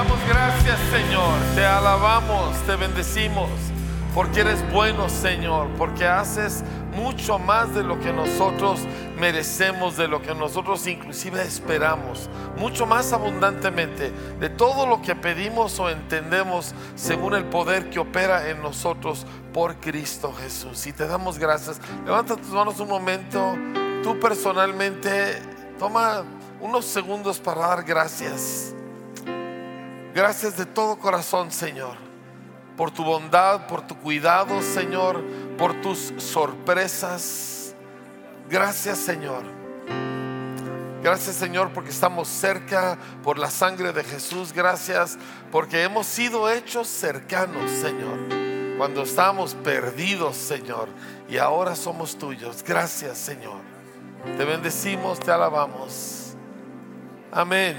damos gracias, Señor. Te alabamos, te bendecimos. Porque eres bueno, Señor. Porque haces mucho más de lo que nosotros merecemos, de lo que nosotros inclusive esperamos. Mucho más abundantemente de todo lo que pedimos o entendemos según el poder que opera en nosotros por Cristo Jesús. Y te damos gracias. Levanta tus manos un momento. Tú personalmente toma unos segundos para dar gracias. Gracias de todo corazón, Señor, por tu bondad, por tu cuidado, Señor, por tus sorpresas. Gracias, Señor. Gracias, Señor, porque estamos cerca por la sangre de Jesús. Gracias porque hemos sido hechos cercanos, Señor. Cuando estábamos perdidos, Señor, y ahora somos tuyos. Gracias, Señor. Te bendecimos, te alabamos. Amén.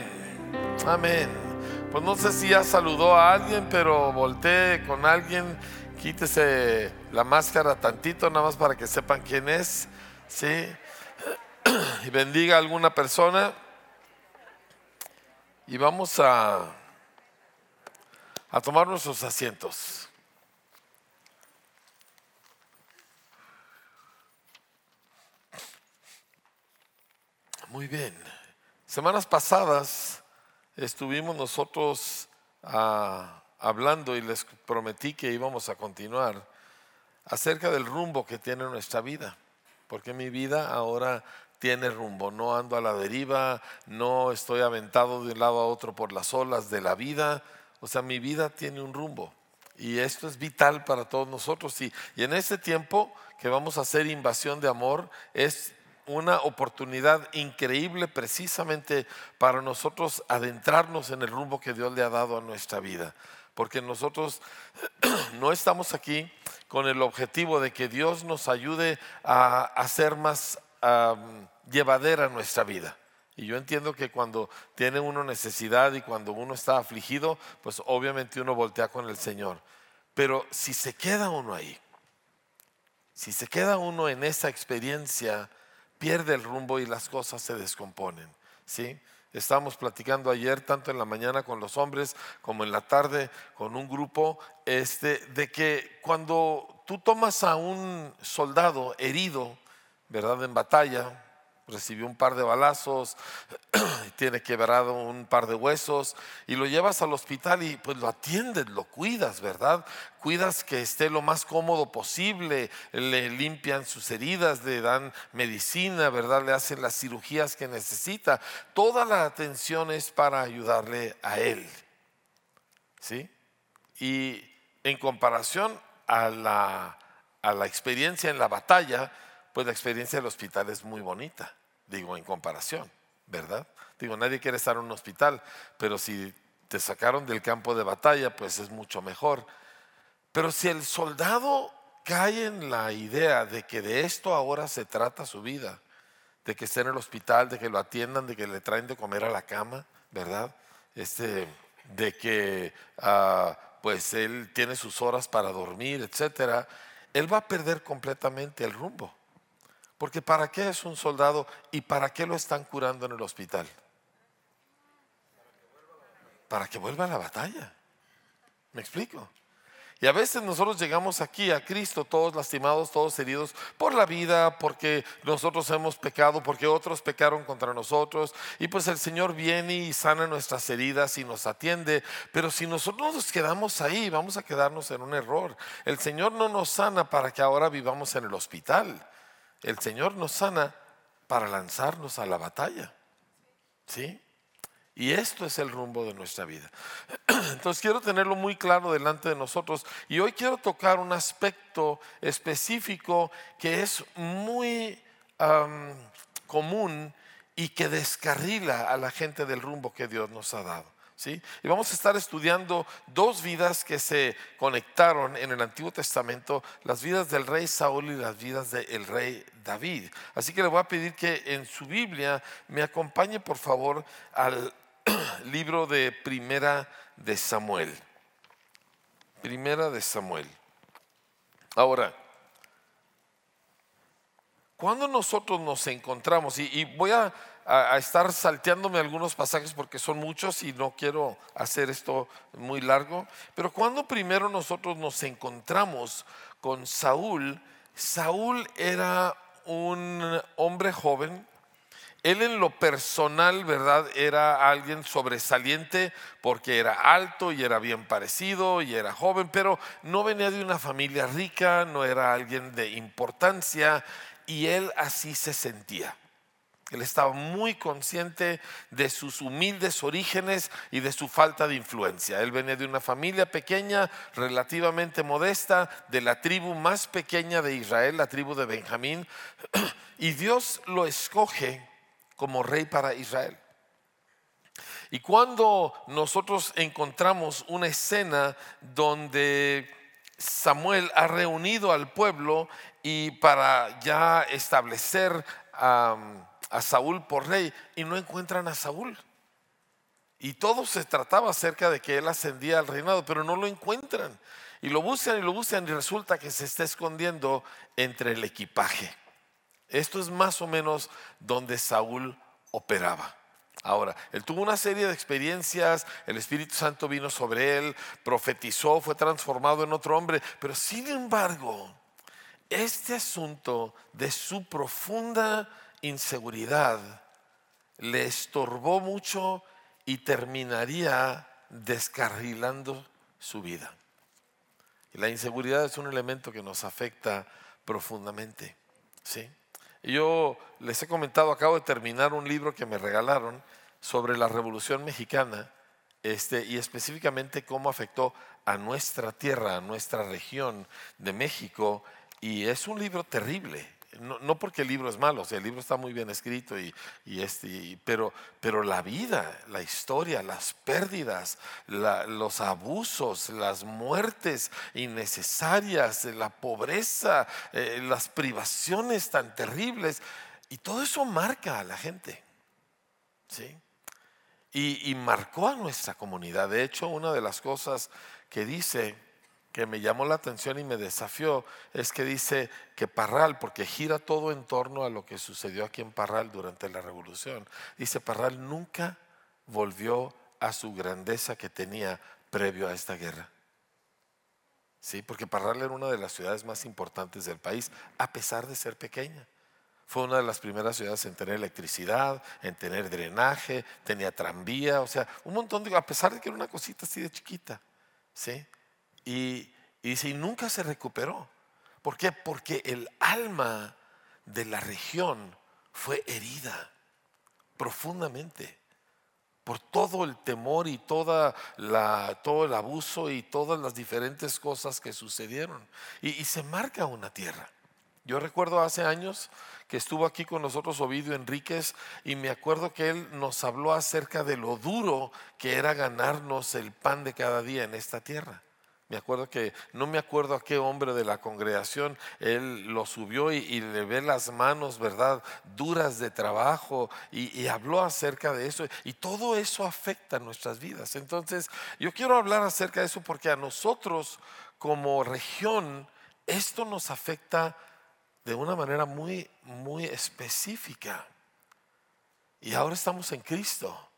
Amén. Pues no sé si ya saludó a alguien, pero voltee con alguien, quítese la máscara tantito, nada más para que sepan quién es, ¿sí? Y bendiga a alguna persona. Y vamos a, a tomar nuestros asientos. Muy bien. Semanas pasadas estuvimos nosotros ah, hablando y les prometí que íbamos a continuar acerca del rumbo que tiene nuestra vida, porque mi vida ahora tiene rumbo, no ando a la deriva, no estoy aventado de un lado a otro por las olas de la vida, o sea, mi vida tiene un rumbo. Y esto es vital para todos nosotros. Y, y en este tiempo que vamos a hacer invasión de amor, es una oportunidad increíble precisamente para nosotros adentrarnos en el rumbo que Dios le ha dado a nuestra vida. Porque nosotros no estamos aquí con el objetivo de que Dios nos ayude a hacer más llevadera nuestra vida. Y yo entiendo que cuando tiene uno necesidad y cuando uno está afligido, pues obviamente uno voltea con el Señor. Pero si se queda uno ahí, si se queda uno en esa experiencia, pierde el rumbo y las cosas se descomponen. ¿sí? Estábamos platicando ayer, tanto en la mañana con los hombres como en la tarde con un grupo, este, de que cuando tú tomas a un soldado herido, ¿verdad? En batalla, recibió un par de balazos, tiene quebrado un par de huesos y lo llevas al hospital y pues lo atiendes, lo cuidas, ¿verdad? Cuidas que esté lo más cómodo posible, le limpian sus heridas, le dan medicina, ¿verdad? Le hacen las cirugías que necesita. Toda la atención es para ayudarle a él. ¿Sí? Y en comparación a la, a la experiencia en la batalla, pues la experiencia del hospital es muy bonita digo, en comparación, ¿verdad? Digo, nadie quiere estar en un hospital, pero si te sacaron del campo de batalla, pues es mucho mejor. Pero si el soldado cae en la idea de que de esto ahora se trata su vida, de que esté en el hospital, de que lo atiendan, de que le traen de comer a la cama, ¿verdad? Este, de que ah, pues él tiene sus horas para dormir, etcétera, él va a perder completamente el rumbo. Porque ¿para qué es un soldado y para qué lo están curando en el hospital? Para que vuelva a la batalla. ¿Me explico? Y a veces nosotros llegamos aquí a Cristo todos lastimados, todos heridos por la vida, porque nosotros hemos pecado, porque otros pecaron contra nosotros. Y pues el Señor viene y sana nuestras heridas y nos atiende. Pero si nosotros nos quedamos ahí, vamos a quedarnos en un error. El Señor no nos sana para que ahora vivamos en el hospital. El Señor nos sana para lanzarnos a la batalla. ¿Sí? Y esto es el rumbo de nuestra vida. Entonces quiero tenerlo muy claro delante de nosotros. Y hoy quiero tocar un aspecto específico que es muy común y que descarrila a la gente del rumbo que Dios nos ha dado. Y vamos a estar estudiando dos vidas que se conectaron en el Antiguo Testamento, las vidas del rey Saúl y las vidas del rey David. Así que le voy a pedir que en su Biblia me acompañe por favor al libro de Primera de Samuel. Primera de Samuel. Ahora, cuando nosotros nos encontramos, y, voy a a, estar salteándome algunos pasajes porque son muchos y no quiero hacer esto muy largo. Pero cuando primero nosotros nos encontramos con Saúl, Saúl era un hombre joven. Él en lo personal, ¿verdad? Era alguien sobresaliente porque era alto y era bien parecido y era joven, pero no venía de una familia rica, no era alguien de importancia y él así se sentía. Él estaba muy consciente de sus humildes orígenes y de su falta de influencia. Él venía de una familia pequeña, relativamente modesta, de la tribu más pequeña de Israel, la tribu de Benjamín, y Dios lo escoge como rey para Israel. Y cuando nosotros encontramos una escena donde Samuel ha reunido al pueblo y para ya establecer a Saúl por rey y no encuentran a Saúl. Y todo se trataba acerca de que él ascendía al reinado, pero no lo encuentran. Y lo buscan y lo buscan y resulta que se está escondiendo entre el equipaje. Esto es más o menos donde Saúl operaba. Ahora, él tuvo una serie de experiencias, el Espíritu Santo vino sobre él, profetizó, fue transformado en otro hombre, pero sin embargo, este asunto de su profunda inseguridad le estorbó mucho y terminaría descarrilando su vida. Y la inseguridad es un elemento que nos afecta profundamente. ¿sí? Yo les he comentado, acabo de terminar un libro que me regalaron sobre la Revolución Mexicana este, y específicamente cómo afectó a nuestra tierra, a nuestra región de México. Y es un libro terrible, no, porque el libro es malo, el libro está muy bien escrito, y, este, pero, pero la vida, la historia, las pérdidas, los abusos, las muertes innecesarias, la pobreza, eh, las privaciones tan terribles, y todo eso marca a la gente. ¿sí? Y, y marcó a nuestra comunidad. De hecho, una de las cosas que dice que me llamó la atención y me desafió es que dice que Parral, porque gira todo en torno a lo que sucedió aquí en Parral durante la revolución, dice Parral nunca volvió a su grandeza que tenía previo a esta guerra. Sí, porque Parral era una de las ciudades más importantes del país, a pesar de ser pequeña. Fue una de las primeras ciudades en tener electricidad, en tener drenaje, tenía tranvía, o sea, un montón de, a pesar de que era una cosita así de chiquita, ¿sí? Y, dice, y nunca se recuperó. ¿Por qué? Porque el alma de la región fue herida profundamente por todo el temor y toda la, todo el abuso y todas las diferentes cosas que sucedieron. Y, y, se marca una tierra. Yo recuerdo hace años que estuvo aquí con nosotros Ovidio Enríquez y me acuerdo que él nos habló acerca de lo duro que era ganarnos el pan de cada día en esta tierra. Me acuerdo que, no me acuerdo a qué hombre de la congregación, él lo subió y, le ve las manos, ¿verdad? Duras de trabajo y, habló acerca de eso. Y todo eso afecta nuestras vidas. Entonces, yo quiero hablar acerca de eso porque a nosotros como región, esto nos afecta de una manera muy, muy específica. Y ahora estamos en Cristo.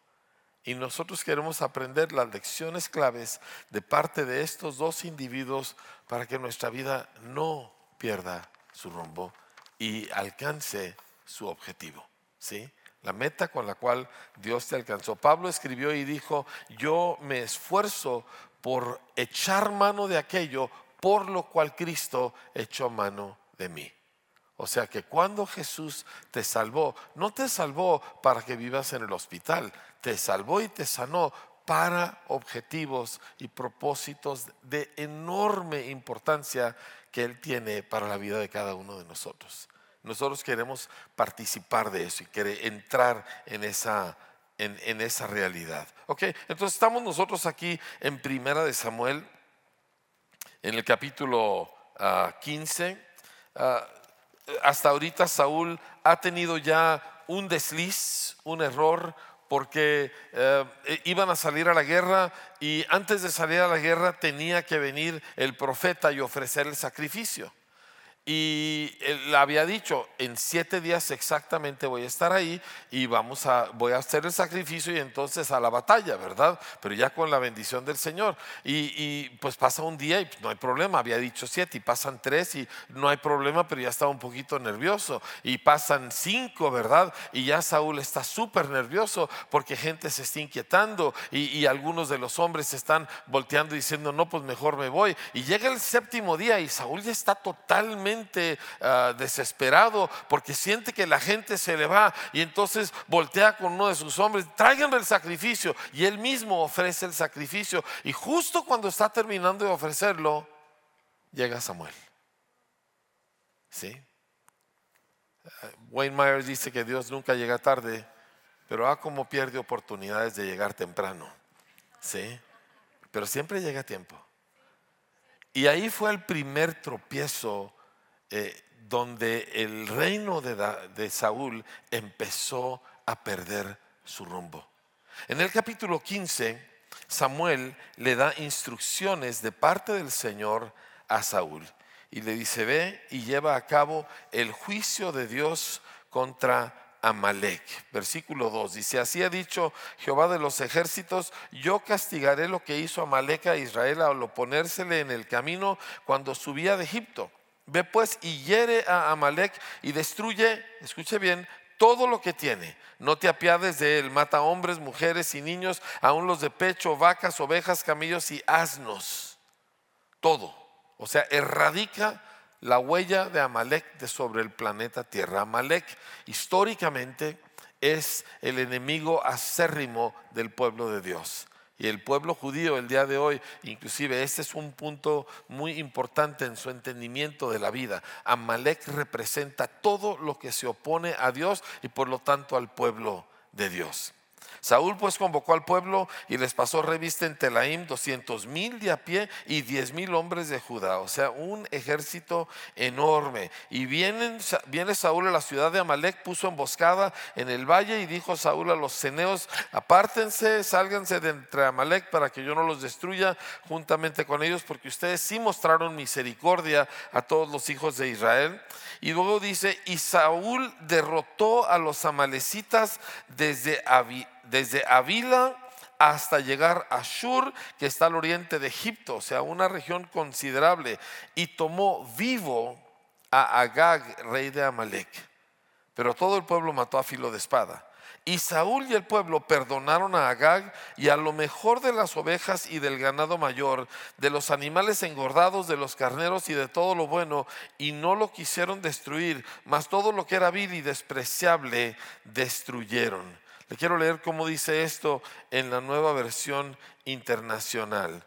Y nosotros queremos aprender las lecciones claves de parte de estos dos individuos para que nuestra vida no pierda su rumbo y alcance su objetivo. ¿sí? La meta con la cual Dios te alcanzó. Pablo escribió y dijo, yo me esfuerzo por echar mano de aquello por lo cual Cristo echó mano de mí. O sea que cuando Jesús te salvó, no te salvó para que vivas en el hospital, te salvó y te sanó para objetivos y propósitos de enorme importancia que Él tiene para la vida de cada uno de nosotros. Nosotros queremos participar de eso y querer entrar en esa, en, esa realidad. Ok, entonces estamos nosotros aquí en Primera de Samuel, en el capítulo 15 hasta ahorita Saúl ha tenido ya un desliz, un error, porque eh, iban a salir a la guerra y antes de salir a la guerra tenía que venir el profeta y ofrecer el sacrificio. Y él había dicho, en siete días exactamente voy a estar ahí y vamos a, voy a hacer el sacrificio y entonces a la batalla, ¿verdad? Pero ya con la bendición del Señor. Y, pues pasa un día y no hay problema, había dicho siete y pasan tres y no hay problema, pero ya estaba un poquito nervioso. Y pasan cinco, ¿verdad? Y ya Saúl está súper nervioso porque gente se está inquietando y, y algunos de los hombres están volteando diciendo, no, pues mejor me voy. Y llega el séptimo día y Saúl ya está totalmente Ah, desesperado porque siente que la gente se le va y entonces voltea con uno de sus hombres, tráiganle el sacrificio y él mismo ofrece el sacrificio y justo cuando está terminando de ofrecerlo, llega Samuel. ¿Sí? Wayne Myers dice que Dios nunca llega tarde, pero ah, como pierde oportunidades de llegar temprano. ¿Sí? Pero siempre llega a tiempo. Y ahí fue el primer tropiezo eh, donde el reino de, de Saúl empezó a perder su rumbo. En el capítulo 15, Samuel le da instrucciones de parte del Señor a Saúl y le dice, ve y lleva a cabo el juicio de Dios contra Amalek. Versículo 2 dice, así ha dicho Jehová de los ejércitos, yo castigaré lo que hizo Amalek a Israel al oponérsele en el camino cuando subía de Egipto Ve pues y hiere a Amalek y destruye, escuche bien, todo lo que tiene. No te apiades de él, mata hombres, mujeres y niños, aún los de pecho, vacas, ovejas, camellos y asnos. Todo. O sea, erradica la huella de Amalek de sobre el planeta Tierra. Amalek históricamente es el enemigo acérrimo del pueblo de Dios. Y el pueblo judío el día de hoy, inclusive este es un punto muy importante en su entendimiento de la vida. Amalek representa todo lo que se opone a Dios y por lo tanto al pueblo de Dios. Saúl pues convocó al pueblo y les pasó revista en Telaim doscientos mil de a pie y diez mil hombres de Judá, o sea, un ejército enorme. Y viene Saúl a la ciudad de Amalek, puso emboscada en el valle y dijo Saúl a los ceneos, apártense, sálganse de entre Amalek para que yo no los destruya juntamente con ellos, porque ustedes sí mostraron misericordia a todos los hijos de Israel. Y luego dice, y Saúl derrotó a los amalecitas desde desde Avila hasta llegar a Shur, que está al oriente de Egipto, o sea, una región considerable, y tomó vivo a Agag, rey de Amalek. Pero todo el pueblo mató a filo de espada. Y Saúl y el pueblo perdonaron a Agag y a lo mejor de las ovejas y del ganado mayor, de los animales engordados, de los carneros y de todo lo bueno, y no lo quisieron destruir, mas todo lo que era vil y despreciable destruyeron. Le quiero leer cómo dice esto en la nueva versión internacional.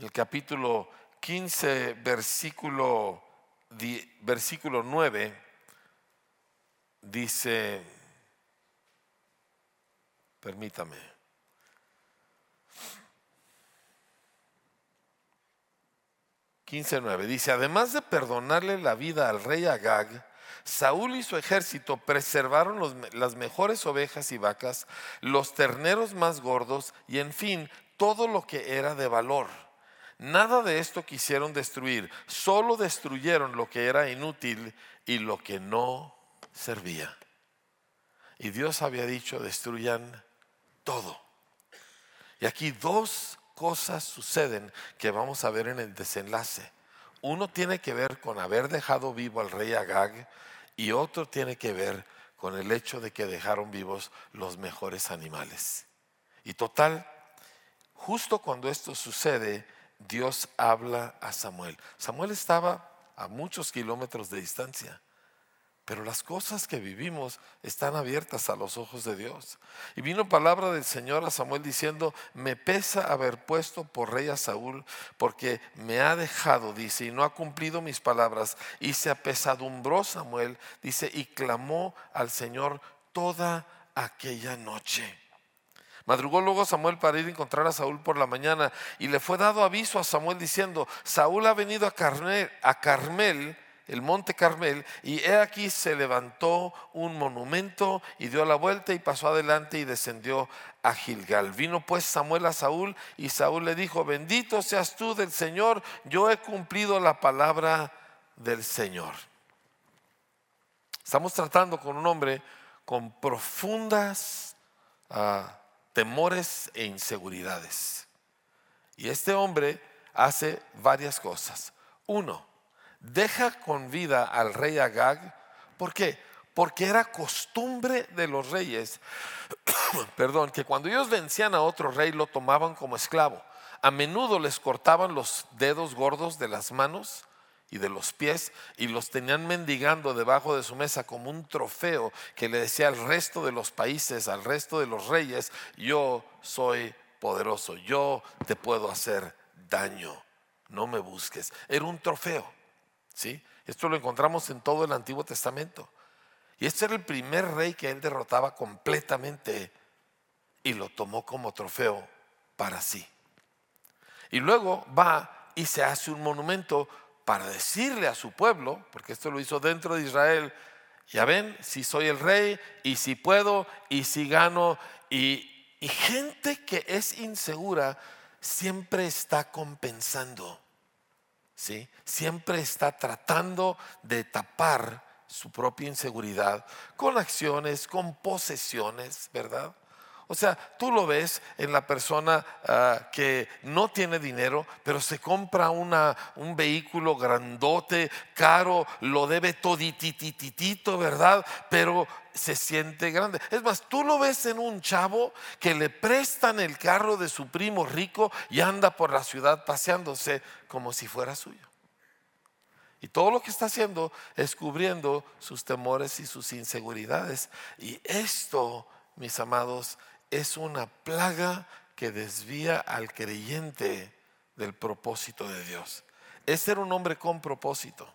El capítulo 15, versículo, versículo 9, dice, permítame. nueve dice, además de perdonarle la vida al rey Agag, Saúl y su ejército preservaron las mejores ovejas y vacas, los terneros más gordos y en fin, todo lo que era de valor. Nada de esto quisieron destruir, solo destruyeron lo que era inútil y lo que no servía. Y Dios había dicho, destruyan todo. Y aquí dos cosas suceden que vamos a ver en el desenlace. Uno tiene que ver con haber dejado vivo al rey Agag y otro tiene que ver con el hecho de que dejaron vivos los mejores animales. Y total, justo cuando esto sucede, Dios habla a Samuel. Samuel estaba a muchos kilómetros de distancia. Pero las cosas que vivimos están abiertas a los ojos de Dios. Y vino palabra del Señor a Samuel diciendo, me pesa haber puesto por rey a Saúl, porque me ha dejado, dice, y no ha cumplido mis palabras. Y se apesadumbró Samuel, dice, y clamó al Señor toda aquella noche. Madrugó luego Samuel para ir a encontrar a Saúl por la mañana y le fue dado aviso a Samuel diciendo, Saúl ha venido a Carmel, a Carmel el monte Carmel, y he aquí se levantó un monumento y dio la vuelta y pasó adelante y descendió a Gilgal. Vino pues Samuel a Saúl y Saúl le dijo, bendito seas tú del Señor, yo he cumplido la palabra del Señor. Estamos tratando con un hombre con profundas ah, temores e inseguridades. Y este hombre hace varias cosas. Uno, deja con vida al rey Agag. ¿Por qué? Porque era costumbre de los reyes, perdón, que cuando ellos vencían a otro rey lo tomaban como esclavo. A menudo les cortaban los dedos gordos de las manos y de los pies y los tenían mendigando debajo de su mesa como un trofeo que le decía al resto de los países, al resto de los reyes, yo soy poderoso, yo te puedo hacer daño, no me busques. Era un trofeo, Esto lo encontramos en todo el Antiguo Testamento. Y este era el primer rey que él derrotaba completamente y lo tomó como trofeo para sí. Y luego va y se hace un monumento para decirle a su pueblo, porque esto lo hizo dentro de Israel, ya ven, si soy el rey y si puedo y si gano. Y gente que es insegura siempre está compensando, ¿sí? Siempre está tratando de tapar su propia inseguridad con acciones, con posesiones, ¿verdad? O sea, tú lo ves en la persona ah, que no tiene dinero, pero se compra un vehículo grandote, caro, lo debe toditititito, ¿verdad? Pero se siente grande. Es más, tú lo ves en un chavo que le prestan el carro de su primo rico y anda por la ciudad paseándose como si fuera suyo. Y todo lo que está haciendo es cubriendo sus temores y sus inseguridades. Y esto, mis amados, es una plaga que desvía al creyente del propósito de Dios. Este era un hombre con propósito.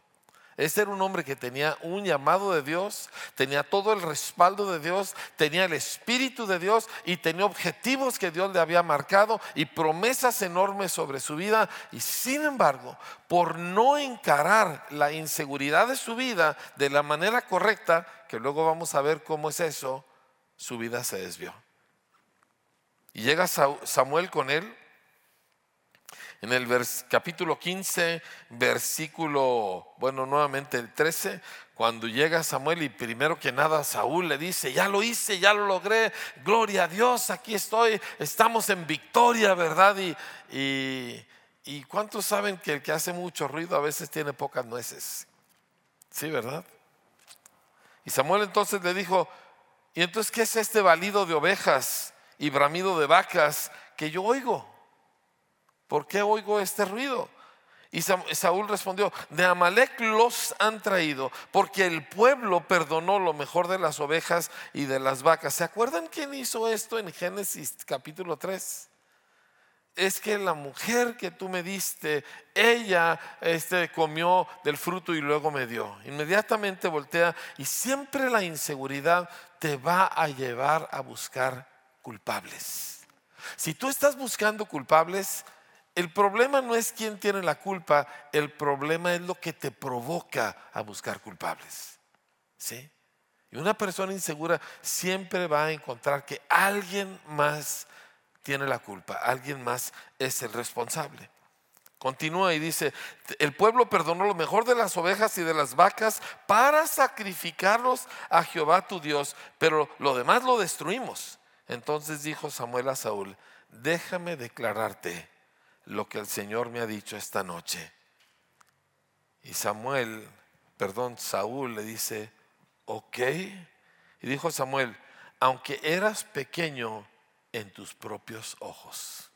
Este era un hombre que tenía un llamado de Dios, tenía todo el respaldo de Dios, tenía el Espíritu de Dios y tenía objetivos que Dios le había marcado y promesas enormes sobre su vida. Y sin embargo, por no encarar la inseguridad de su vida de la manera correcta, que luego vamos a ver cómo es eso, su vida se desvió. Y llega Samuel con él. En el capítulo 15, versículo, bueno, nuevamente el 13, cuando llega Samuel y primero que nada Saúl le dice, ya lo hice, ya lo logré, gloria a Dios, aquí estoy, estamos en victoria, ¿verdad? Y, y, ¿cuántos saben que el que hace mucho ruido a veces tiene pocas nueces? Sí, ¿verdad? Y Samuel entonces le dijo, ¿y entonces qué es este balido de ovejas? Y bramido de vacas que yo oigo. ¿Por qué oigo este ruido? Y Saúl respondió, de Amalek los han traído, porque el pueblo perdonó lo mejor de las ovejas y de las vacas. ¿Se acuerdan quién hizo esto en Génesis capítulo 3? Es que la mujer que tú me diste, ella este, comió del fruto y luego me dio. Inmediatamente voltea y siempre la inseguridad te va a llevar a buscar culpables. Si tú estás buscando culpables, el problema no es quién tiene la culpa, el problema es lo que te provoca a buscar culpables. ¿Sí? Y una persona insegura siempre va a encontrar que alguien más tiene la culpa, alguien más es el responsable. Continúa y dice, el pueblo perdonó lo mejor de las ovejas y de las vacas para sacrificarlos a Jehová tu Dios, pero lo demás lo destruimos. Entonces dijo Samuel a Saúl, déjame declararte lo que el Señor me ha dicho esta noche. Y Samuel, perdón, Saúl le dice, ok. Y dijo Samuel, aunque eras pequeño en tus propios ojos.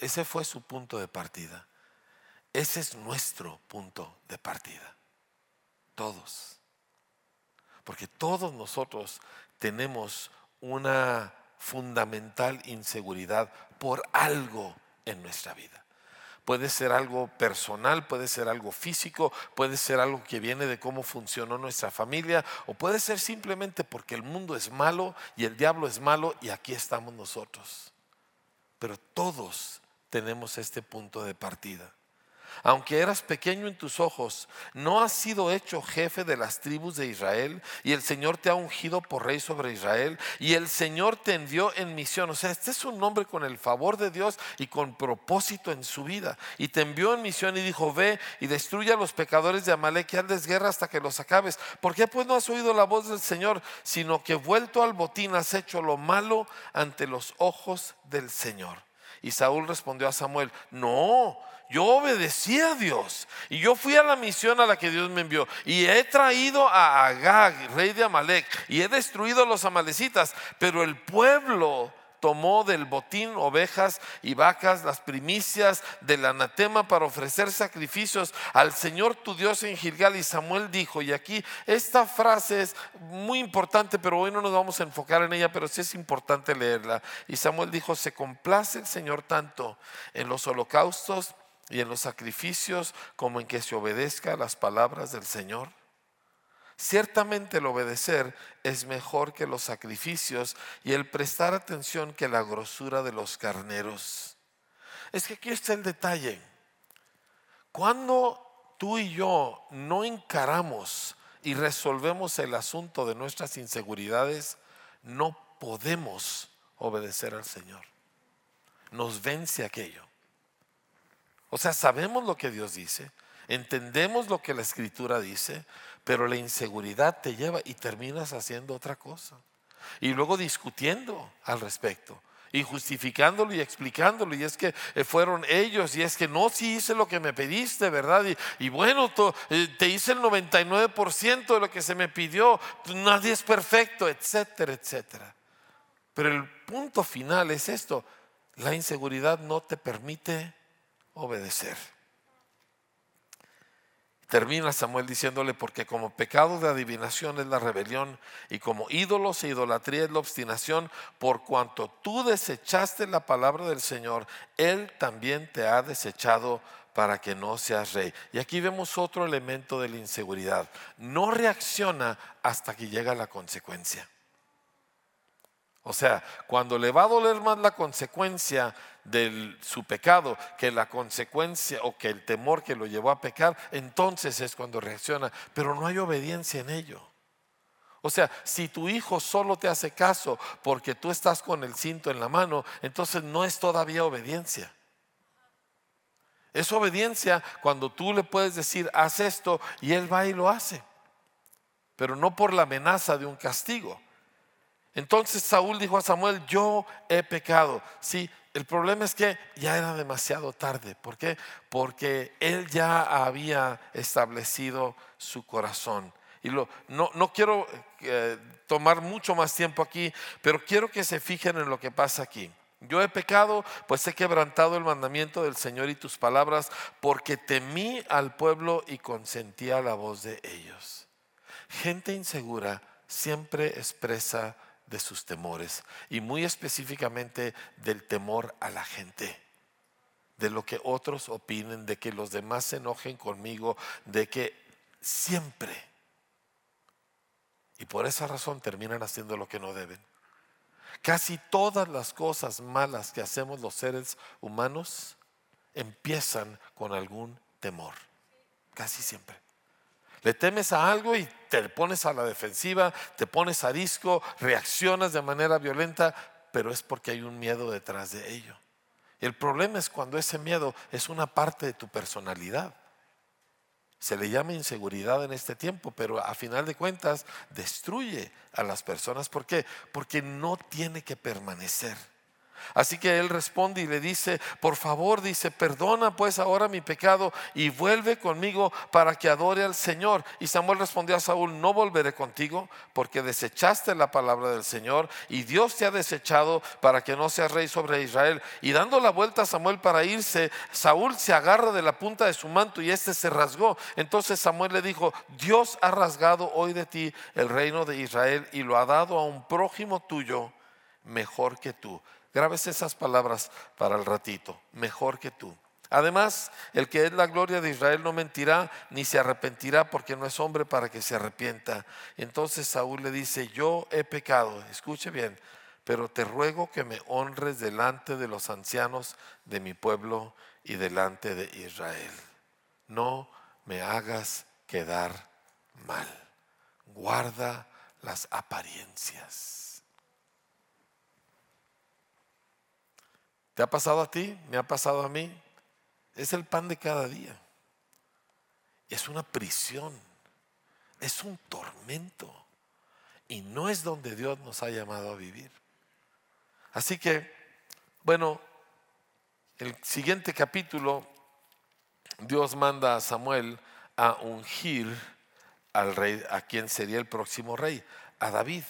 Ese fue su punto de partida. Ese es nuestro punto de partida. Todos. Porque todos nosotros tenemos una fundamental inseguridad por algo en nuestra vida. Puede ser algo personal, puede ser algo físico, puede ser algo que viene de cómo funcionó nuestra familia, o puede ser simplemente porque el mundo es malo y el diablo es malo y aquí estamos nosotros. Pero todos tenemos este punto de partida. Aunque eras pequeño en tus ojos, no has sido hecho jefe de las tribus de Israel y el Señor te ha ungido por rey sobre Israel y el Señor te envió en misión. O sea, este es un hombre con el favor de Dios y con propósito en su vida. Y te envió en misión y dijo, ve y destruye a los pecadores de Amalek y andes guerra hasta que los acabes. ¿Por qué pues no has oído la voz del Señor, sino que vuelto al botín has hecho lo malo ante los ojos del Señor? Y Saúl respondió a Samuel, no yo obedecí a Dios y yo fui a la misión a la que Dios me envió y he traído a Agag, rey de Amalek, y he destruido a los amalecitas, pero el pueblo tomó del botín ovejas y vacas, las primicias del anatema para ofrecer sacrificios al Señor tu Dios en Gilgal. Y Samuel dijo, y aquí esta frase es muy importante, pero hoy no nos vamos a enfocar en ella, pero sí es importante leerla. Y Samuel dijo, se complace el Señor tanto en los holocaustos y en los sacrificios como en que se obedezca a las palabras del Señor. Ciertamente el obedecer es mejor que los sacrificios y el prestar atención que la grosura de los carneros. Es que aquí está el detalle. Cuando tú y yo no encaramos y resolvemos el asunto de nuestras inseguridades, no podemos obedecer al Señor. Nos vence aquello. O sea, sabemos lo que Dios dice, entendemos lo que la escritura dice, pero la inseguridad te lleva y terminas haciendo otra cosa. Y luego discutiendo al respecto y justificándolo y explicándolo. Y es que eh, fueron ellos, y es que no, si hice lo que me pediste, ¿verdad? Y, bueno, eh, te hice el 99% de lo que se me pidió, nadie es perfecto, etcétera, etcétera. Pero el punto final es esto, la inseguridad no te permite obedecer. Termina Samuel diciéndole, porque como pecado de adivinación es la rebelión y como ídolos e idolatría es la obstinación, por cuanto tú desechaste la palabra del Señor, Él también te ha desechado para que no seas rey. Y aquí vemos otro elemento de la inseguridad. No reacciona hasta que llega la consecuencia. O sea, cuando le va a doler más la consecuencia de su pecado que la consecuencia o que el temor que lo llevó a pecar, entonces es cuando reacciona, pero no hay obediencia en ello. O sea, si tu hijo solo te hace caso porque tú estás con el cinto en la mano, entonces no es todavía obediencia. Es obediencia cuando tú le puedes decir, haz esto, y él va y lo hace. Pero no por la amenaza de un castigo. Entonces Saúl dijo a Samuel, yo he pecado. Sí, el problema es que ya era demasiado tarde. ¿Por qué? Porque él ya había establecido su corazón. Y lo, no, no quiero eh, tomar mucho más tiempo aquí, pero quiero que se fijen en lo que pasa aquí. Yo he pecado, pues he quebrantado el mandamiento del Señor y tus palabras, porque temí al pueblo y consentí a la voz de ellos. Gente insegura siempre expresa de sus temores y muy específicamente del temor a la gente, de lo que otros opinen, de que los demás se enojen conmigo, de que siempre, y por esa razón terminan haciendo lo que no deben. Casi todas las cosas malas que hacemos los seres humanos empiezan con algún temor, casi siempre. Le temes a algo y te pones a la defensiva, te pones a disco, reaccionas de manera violenta, pero es porque hay un miedo detrás de ello. El problema es cuando ese miedo es una parte de tu personalidad. Se le llama inseguridad en este tiempo, pero a final de cuentas destruye a las personas. ¿Por qué? Porque no tiene que permanecer. Así que él responde y le dice, por favor, dice, perdona pues ahora mi pecado y vuelve conmigo para que adore al Señor. Y Samuel respondió a Saúl, no volveré contigo porque desechaste la palabra del Señor y Dios te ha desechado para que no seas rey sobre Israel. Y dando la vuelta a Samuel para irse, Saúl se agarra de la punta de su manto y éste se rasgó. Entonces Samuel le dijo, Dios ha rasgado hoy de ti el reino de Israel y lo ha dado a un prójimo tuyo mejor que tú. Grabes esas palabras para el ratito, mejor que tú. Además, el que es la gloria de Israel no mentirá ni se arrepentirá porque no es hombre para que se arrepienta. Entonces Saúl le dice, yo he pecado, escuche bien, pero te ruego que me honres delante de los ancianos de mi pueblo y delante de Israel. no me hagas quedar mal. Guarda las apariencias. ¿Te ha pasado a ti? ¿Me ha pasado a mí? Es el pan de cada día. Es una prisión. Es un tormento. Y no es donde Dios nos ha llamado a vivir. Así que, bueno, el siguiente capítulo, Dios manda a Samuel a ungir al rey, a quien sería el próximo rey, a David.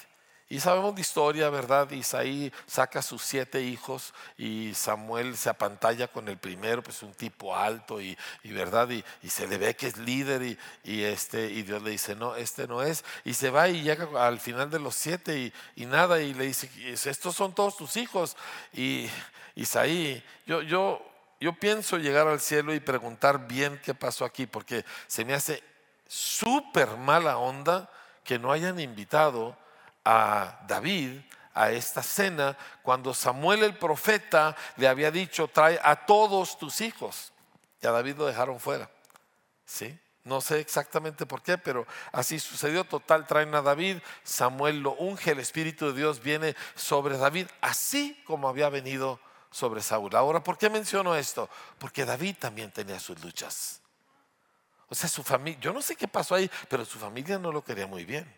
Y sabemos de historia, ¿verdad? Isaí saca sus siete hijos y Samuel se apantalla con el primero, pues un tipo alto y, ¿verdad? Y, se le ve que es líder y, este, y Dios le dice, no, este no es. Y se va y llega al final de los siete y, nada y le dice, estos son todos tus hijos. Y Isaí, yo, yo, yo pienso llegar al cielo y preguntar bien qué pasó aquí, porque se me hace súper mala onda que no hayan invitado a David a esta cena cuando Samuel el profeta le había dicho, trae a todos tus hijos. Y a David lo dejaron fuera. ¿Sí? No sé exactamente por qué, pero así sucedió. Total, traen a David, Samuel lo unge, el Espíritu de Dios viene sobre David, así como había venido sobre Saúl. Ahora, ¿por qué menciono esto? Porque David también tenía sus luchas. O sea, su familia, yo no sé qué pasó ahí, pero su familia no lo quería muy bien.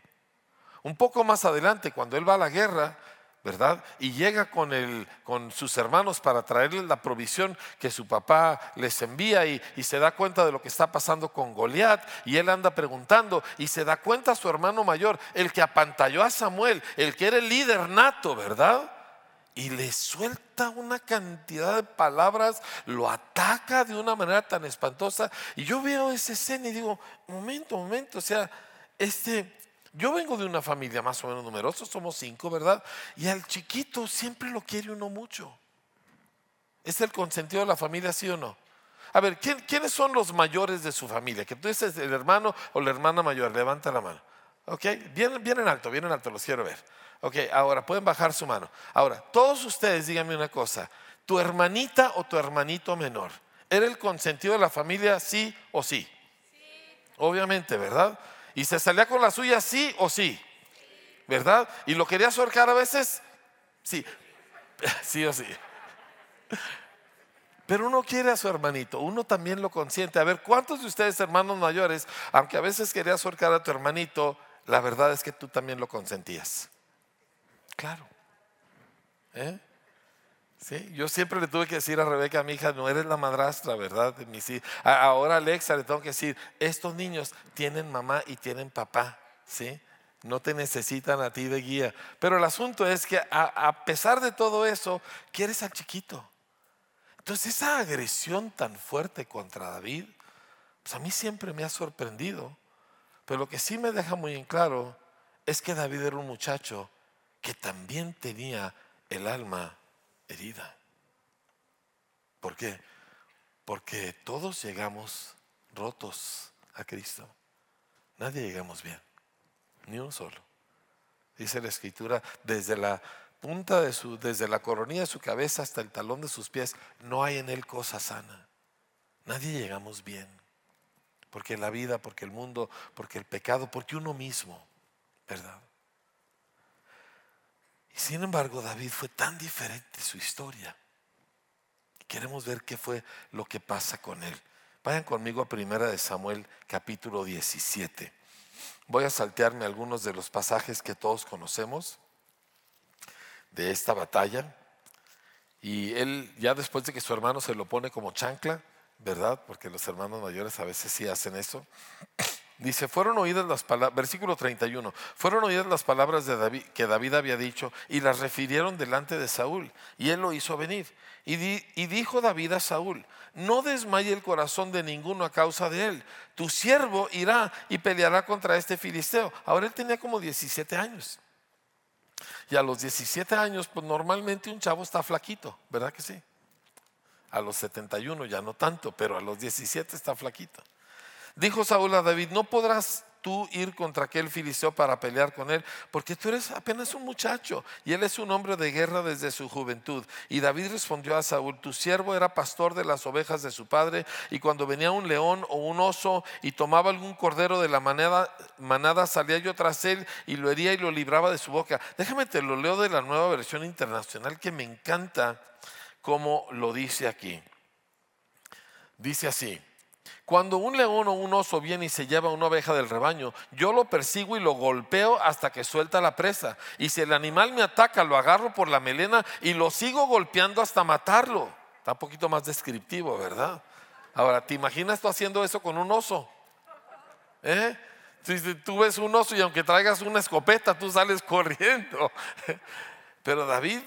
Un poco más adelante, cuando él va a la guerra, ¿verdad? Y llega con, el, con sus hermanos para traerles la provisión que su papá les envía y, se da cuenta de lo que está pasando con Goliat y él anda preguntando y se da cuenta su hermano mayor, el que apantalló a Samuel, el que era el líder nato, ¿verdad? Y le suelta una cantidad de palabras, lo ataca de una manera tan espantosa. Y yo veo esa escena y digo, momento, momento, o sea, este, yo vengo de una familia más o menos numerosa, somos cinco, ¿verdad? Y al chiquito siempre lo quiere uno mucho. ¿Es el consentido de la familia, sí o no? A ver, ¿quiénes son los mayores de su familia? Que tú dices el hermano o la hermana mayor, levanta la mano. ¿Ok? Vienen, vienen alto, vienen alto, los quiero ver. Ok, ahora pueden bajar su mano. Ahora, todos ustedes díganme una cosa. ¿Tu hermanita o tu hermanito menor? ¿Era el consentido de la familia sí o sí? sí. Obviamente, ¿verdad? ¿Y se salía con la suya sí o sí? ¿Verdad? ¿Y lo quería ahorcar a veces? Sí. Sí o sí. Pero uno quiere a su hermanito, uno también lo consiente. A ver, ¿cuántos de ustedes, hermanos mayores, aunque a veces querías ahorcar a tu hermanito, la verdad es que tú también lo consentías? Claro. ¿Eh? Yo siempre le tuve que decir a Rebeca, mi hija, no eres la madrastra, ¿verdad? Ahora a Alexa le tengo que decir, estos niños tienen mamá y tienen papá, ¿sí? No te necesitan a ti de guía. Pero el asunto es que a, pesar de todo eso, quieres al chiquito. Entonces esa agresión tan fuerte contra David, pues a mí siempre me ha sorprendido. Pero lo que sí me deja muy en claro es que David era un muchacho que también tenía el alma herida. ¿Por qué? Porque todos llegamos rotos a Cristo. Nadie llegamos bien, ni uno solo. Dice la escritura, desde la punta de su, desde la coronilla de su cabeza hasta el talón de sus pies, no hay en él cosa sana. Nadie llegamos bien. Porque la vida, porque el mundo, porque el pecado, porque uno mismo, ¿verdad? Sin embargo, David fue tan diferente su historia. Queremos ver qué fue lo que pasa con él. Vayan conmigo a Primera de Samuel capítulo 17. Voy a saltearme algunos de los pasajes que todos conocemos de esta batalla. Y él, ya después de que su hermano se lo pone como chancla, ¿verdad? Porque los hermanos mayores a veces sí hacen eso. Dice, fueron oídas las palabras, versículo 31, fueron oídas las palabras de David, que David había dicho y las refirieron delante de Saúl y él lo hizo venir. Y, y dijo David a Saúl, no desmaye el corazón de ninguno a causa de él. Tu siervo irá y peleará contra este filisteo. Ahora él tenía como 17 años. Y a los 17 años, pues normalmente un chavo está flaquito, ¿verdad que sí? A los 71 ya no tanto, pero a los 17 está flaquito. Dijo Saúl a David, no podrás tú ir contra aquel filisteo para pelear con él? Porque tú eres apenas un muchacho y él es un hombre de guerra desde su juventud. Y David respondió a Saúl, tu siervo era pastor de las ovejas de su padre y cuando venía un león o un oso y tomaba algún cordero de la manada, manada salía yo tras él y lo hería y lo libraba de su boca. Déjame te lo leo de la nueva versión internacional que me encanta como lo dice aquí. Dice así. Cuando un león o un oso viene y se lleva una oveja del rebaño, yo lo persigo y lo golpeo hasta que suelta la presa. Y si el animal me ataca, lo agarro por la melena y lo sigo golpeando hasta matarlo. Está un poquito más descriptivo, ¿verdad? Ahora, ¿te imaginas tú haciendo eso con un oso? ¿Eh? Si tú ves un oso y aunque traigas una escopeta, tú sales corriendo. Pero David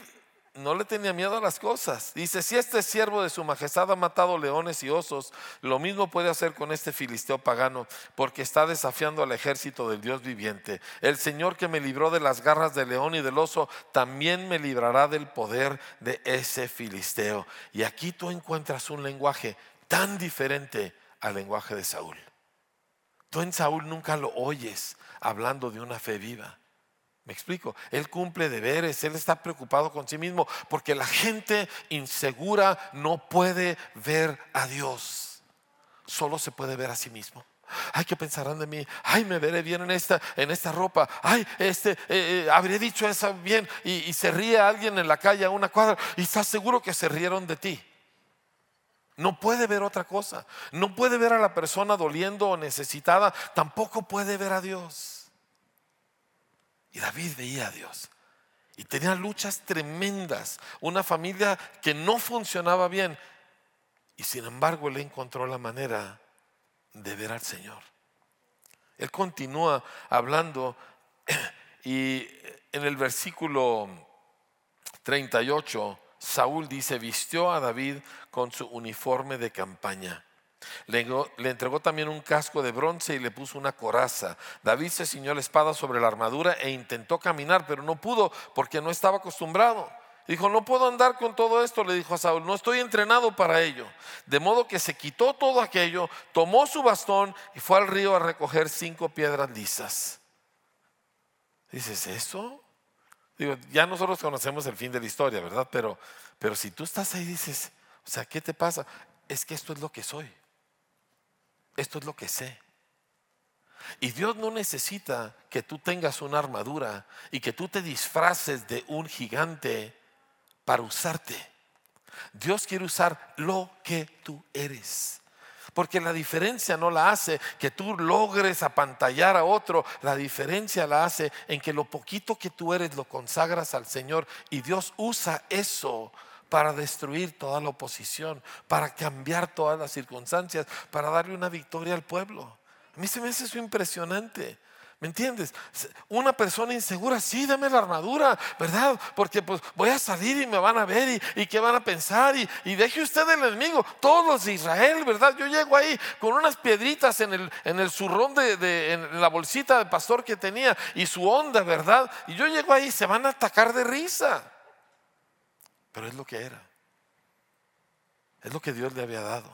no le tenía miedo a las cosas. Dice, si este siervo de su majestad ha matado leones y osos, lo mismo puede hacer con este filisteo pagano, porque está desafiando al ejército del Dios viviente. El Señor que me libró de las garras del león y del oso, también me librará del poder de ese filisteo. Y aquí tú encuentras un lenguaje tan diferente al lenguaje de Saúl. Tú en Saúl nunca lo oyes hablando de una fe viva. Me explico, Él cumple deberes, Él está preocupado con sí mismo, porque la gente insegura no puede ver a Dios, solo se puede ver a sí mismo. Ay, ¿qué pensarán de mí? Ay, me veré bien en esta, en esta ropa. Ay, este, eh, eh, habré dicho eso bien. Y, y se ríe alguien en la calle a una cuadra y estás seguro que se rieron de ti. No puede ver otra cosa. No puede ver a la persona doliendo o necesitada. Tampoco puede ver a Dios. Y David veía a Dios. Y tenía luchas tremendas. Una familia que no funcionaba bien. Y sin embargo él encontró la manera de ver al Señor. Él continúa hablando y en el versículo 38 Saúl dice, vistió a David con su uniforme de campaña le, entregó también un casco de bronce y le puso una coraza. David se ciñó la espada sobre la armadura e intentó caminar, pero no pudo porque no estaba acostumbrado. Dijo, no puedo andar con todo esto, le dijo a Saúl, no estoy entrenado para ello. De modo que se quitó todo aquello, tomó su bastón y fue al río a recoger cinco piedras lisas. Dices, ¿eso? Digo, ya nosotros conocemos el fin de la historia, ¿verdad? Pero, pero si tú estás ahí dices, o sea, ¿qué te pasa? Es que esto es lo que soy. Esto es lo que sé. Y Dios no necesita que tú tengas una armadura y que tú te disfraces de un gigante para usarte. Dios quiere usar lo que tú eres. Porque la diferencia no la hace que tú logres apantallar a otro, la diferencia la hace en que lo poquito que tú eres lo consagras al Señor y Dios usa eso para destruir toda la oposición, para cambiar todas las circunstancias, para darle una victoria al pueblo. A mí se me hace eso impresionante. ¿Me entiendes? Una persona insegura, sí, dame la armadura, ¿verdad? Porque pues voy a salir y me van a ver y, qué van a pensar y, deje usted el enemigo, todos de Israel, ¿verdad? Yo llego ahí con unas piedritas en el, en el zurrón de, la bolsita de pastor que tenía y su onda, ¿verdad? Y yo llego ahí, se van a atacar de risa pero es lo que era. Es lo que Dios le había dado.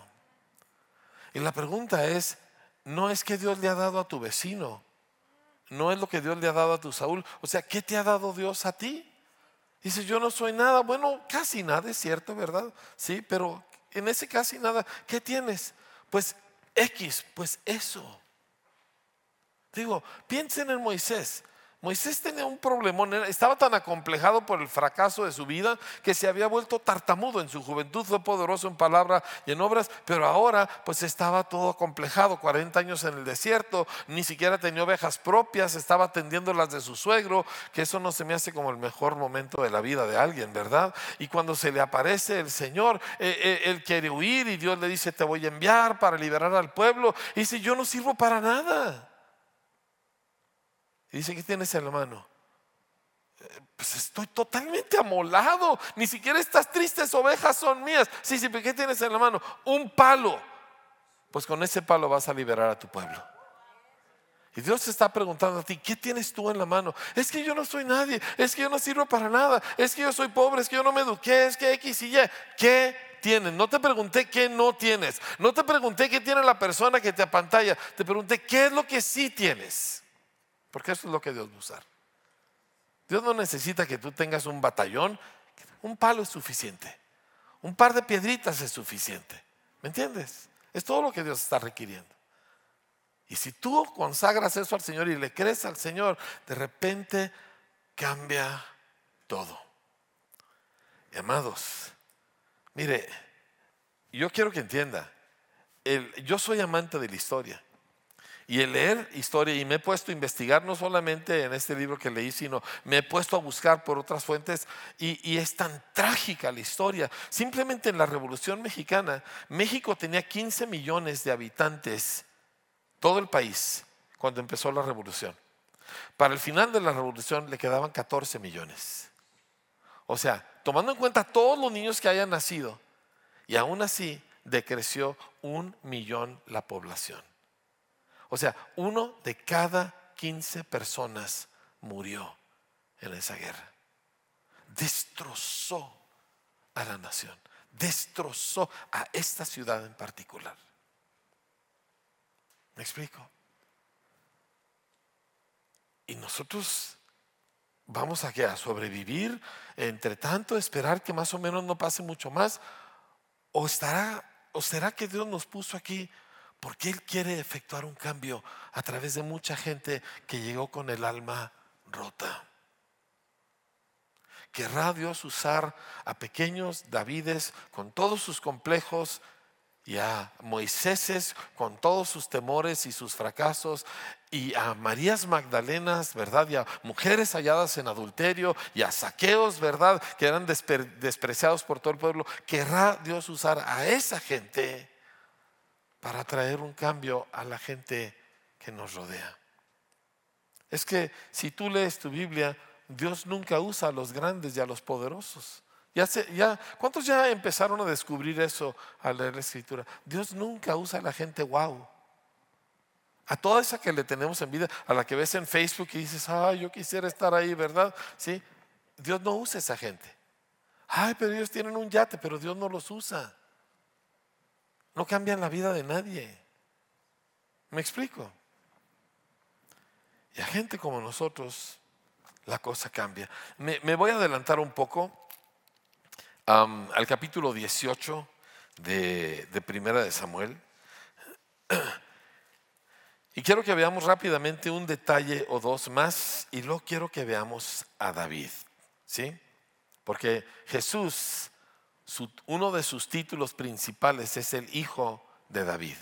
Y la pregunta es, no es que Dios le ha dado a tu vecino, no es lo que Dios le ha dado a tu Saúl. O sea, ¿qué te ha dado Dios a ti? Dice, yo no soy nada. Bueno, casi nada, es cierto, ¿verdad? Sí, pero en ese casi nada, ¿qué tienes? Pues X, pues eso. Digo, piensen en Moisés. Moisés tenía un problemón, estaba tan acomplejado por el fracaso de su vida que se había vuelto tartamudo. En su juventud fue poderoso en palabra y en obras, pero ahora pues estaba todo acomplejado, 40 años en el desierto, ni siquiera tenía ovejas propias, estaba atendiendo las de su suegro, que eso no se me hace como el mejor momento de la vida de alguien, ¿verdad? Y cuando se le aparece el Señor, eh, eh, él quiere huir y Dios le dice, te voy a enviar para liberar al pueblo. Y dice, yo no sirvo para nada. Y dice, ¿qué tienes en la mano? Eh, pues estoy totalmente amolado. Ni siquiera estas tristes ovejas son mías. Sí, sí, pero ¿qué tienes en la mano? Un palo. Pues con ese palo vas a liberar a tu pueblo. Y Dios te está preguntando a ti, ¿qué tienes tú en la mano? Es que yo no soy nadie, es que yo no sirvo para nada, es que yo soy pobre, es que yo no me eduqué, es que X y Y. ¿Qué tienes, no te pregunté qué no tienes, no te pregunté qué tiene la persona que te apantalla, te pregunté qué es lo que sí tienes, porque eso es lo que Dios va a usar. Dios no necesita que tú tengas un batallón, un palo es suficiente, un par de piedritas es suficiente, ¿me entiendes? Es todo lo que Dios está requiriendo. Y si tú consagras eso al Señor y le crees al Señor, de repente cambia todo. amados, mire, yo quiero que entienda, yo soy amante de la historia. Y el leer historia, y me he puesto a investigar no solamente en este libro que leí, sino me he puesto a buscar por otras fuentes, y, y, es tan trágica la historia. Simplemente en la Revolución Mexicana, México tenía 15 millones de habitantes todo el país cuando empezó la revolución. Para el final de la revolución le quedaban 14 millones. O sea, tomando en cuenta todos los niños que hayan nacido, y aún así decreció un millón la población. O sea, uno de cada 15 personas murió en esa guerra. Destrozó a la nación, destrozó a esta ciudad en particular. ¿Me explico? Y nosotros vamos a, sobrevivir, entre tanto esperar que más o menos no pase mucho más, o estará, o será que Dios nos puso aquí porque Él quiere efectuar un cambio a través de mucha gente que llegó con el alma rota. Querrá Dios usar a pequeños Davides con todos sus complejos y a Moiséses con todos sus temores y sus fracasos, y a Marías Magdalenas, ¿verdad? Y a mujeres halladas en adulterio, y a saqueos, ¿verdad? Que eran despreciados por todo el pueblo. Querrá Dios usar a esa gente para traer un cambio a la gente que nos rodea. Es que si tú lees tu Biblia, Dios nunca usa a los grandes y a los poderosos. Ya, ¿Cuántos ya empezaron a descubrir eso al leer la escritura? Dios nunca usa a la gente wow. A toda esa que le tenemos en vida, a la que ves en Facebook y dices, ay, yo quisiera estar ahí, ¿verdad? Sí, Dios no usa a esa gente. Ay, pero ellos tienen un yate, pero Dios no los usa. No cambian la vida de nadie. ¿Me explico? Y a gente como nosotros, la cosa cambia. me voy a adelantar un poco al capítulo 18 de, de Primera de Samuel. Y quiero que veamos rápidamente un detalle o dos más y luego quiero que veamos a David, ¿sí? Porque Jesús, uno de sus títulos principales es el hijo de David.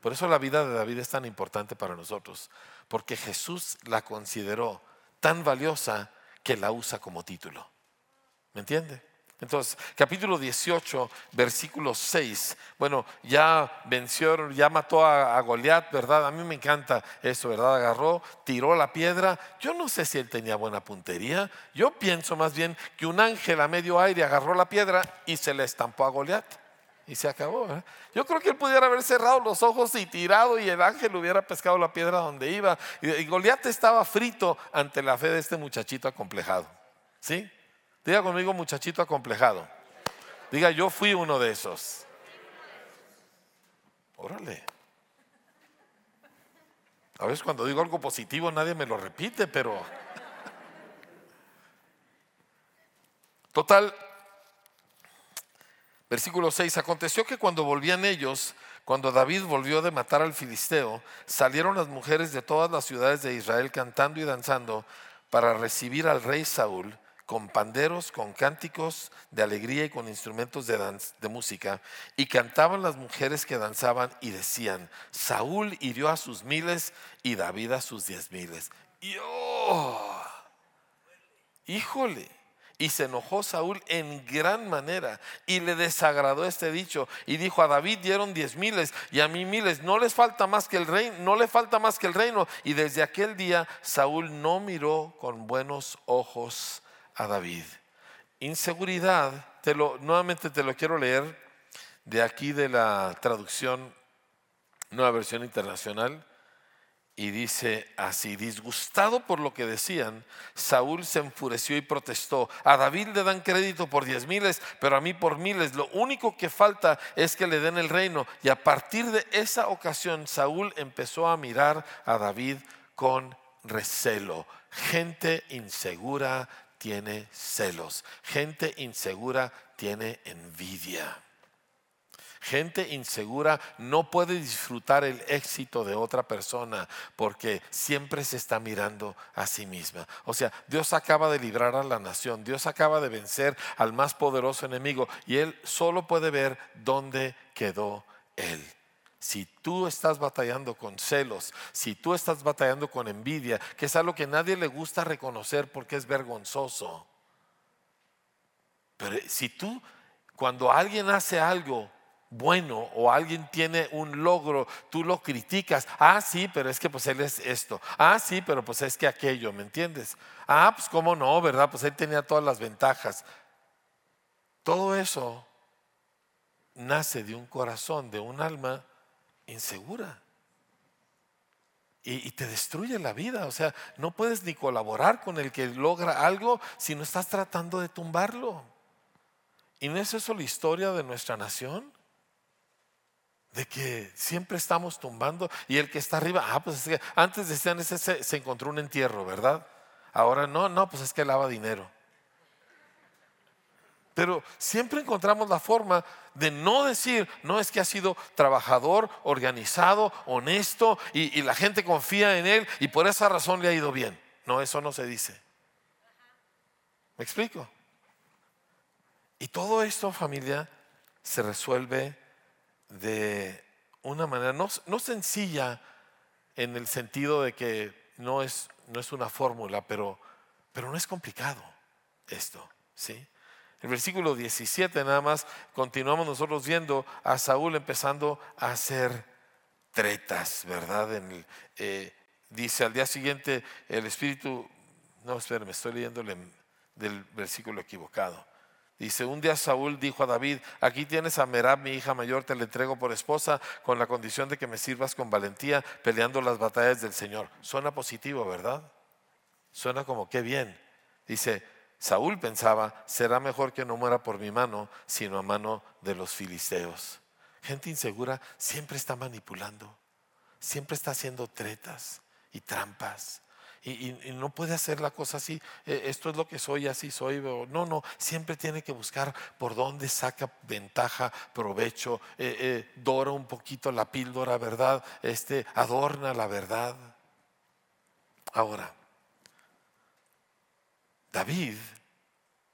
Por eso la vida de David es tan importante para nosotros, porque Jesús la consideró tan valiosa que la usa como título. ¿Me entiende? Entonces, capítulo 18, versículo 6. Bueno, ya venció, ya mató a, Goliat, ¿verdad? A mí me encanta eso, ¿verdad? Agarró, tiró la piedra. Yo no sé si él tenía buena puntería. Yo pienso más bien que un ángel a medio aire agarró la piedra y se le estampó a Goliat. Y se acabó. Yo creo que él pudiera haber cerrado los ojos y tirado y el ángel hubiera pescado la piedra donde iba. Y, y Goliat estaba frito ante la fe de este muchachito acomplejado. ¿Sí? Diga conmigo muchachito acomplejado. Diga, yo fui uno de esos. Órale. A veces cuando digo algo positivo nadie me lo repite, pero... Total, versículo 6, aconteció que cuando volvían ellos, cuando David volvió de matar al filisteo, salieron las mujeres de todas las ciudades de Israel cantando y danzando para recibir al rey Saúl con panderos, con cánticos de alegría y con instrumentos de, de, música. Y cantaban las mujeres que danzaban y decían, Saúl hirió a sus miles y David a sus diez miles. Y oh, híjole. Y se enojó Saúl en gran manera y le desagradó este dicho y dijo a David dieron diez miles y a mí miles, no les falta más que el reino, no le falta más que el reino. Y desde aquel día Saúl no miró con buenos ojos a David. Inseguridad, te lo, nuevamente te lo quiero leer de aquí de la traducción Nueva Versión Internacional. y dice así, disgustado por lo que decían, Saúl se enfureció y protestó. A David le dan crédito por diez miles, pero a mí por miles. Lo único que falta es que le den el reino. Y a partir de esa ocasión, Saúl empezó a mirar a David con recelo. Gente insegura tiene celos. Gente insegura tiene envidia. Gente insegura no puede disfrutar el éxito de otra persona porque siempre se está mirando a sí misma. O sea, Dios acaba de librar a la nación, Dios acaba de vencer al más poderoso enemigo y Él solo puede ver dónde quedó Él. Si tú estás batallando con celos, si tú estás batallando con envidia, que es algo que nadie le gusta reconocer porque es vergonzoso. Pero si tú, cuando alguien hace algo bueno o alguien tiene un logro, tú lo criticas. Ah, sí, pero es que pues él es esto. Ah, sí, pero pues es que aquello, ¿me entiendes? Ah, pues cómo no, ¿verdad? Pues él tenía todas las ventajas. Todo eso nace de un corazón, de un alma insegura. Y, te destruye la vida. O sea, no puedes ni colaborar con el que logra algo si no estás tratando de tumbarlo. ¿Y no es eso la historia de nuestra nación? de que siempre estamos tumbando y el que está arriba, ah, pues es que antes decían ese se, se encontró un entierro, ¿verdad? Ahora no, no, pues es que lava dinero. Pero siempre encontramos la forma de no decir, no es que ha sido trabajador, organizado, honesto y, la gente confía en él y por esa razón le ha ido bien. No, eso no se dice. ¿Me explico? Y todo esto, familia, se resuelve de una manera no, no sencilla en el sentido de que no es, no es una fórmula, pero, pero no es complicado esto. ¿sí? El versículo 17 nada más continuamos nosotros viendo a Saúl empezando a hacer tretas, ¿verdad? En eh, dice al día siguiente el espíritu, no, espera, me estoy leyendo del versículo equivocado. Dice, un día Saúl dijo a David, aquí tienes a Merab, mi hija mayor, te la entrego por esposa con la condición de que me sirvas con valentía peleando las batallas del Señor. Suena positivo, ¿verdad? Suena como qué bien. Dice, Saúl pensaba, será mejor que no muera por mi mano, sino a mano de los filisteos. Gente insegura siempre está manipulando, siempre está haciendo tretas y trampas y, no puede hacer la cosa así, e, esto es lo que soy, así soy. No, no, siempre tiene que buscar por dónde saca ventaja, provecho, eh, eh, dora un poquito la píldora, ¿verdad? Este, adorna la verdad. Ahora, David,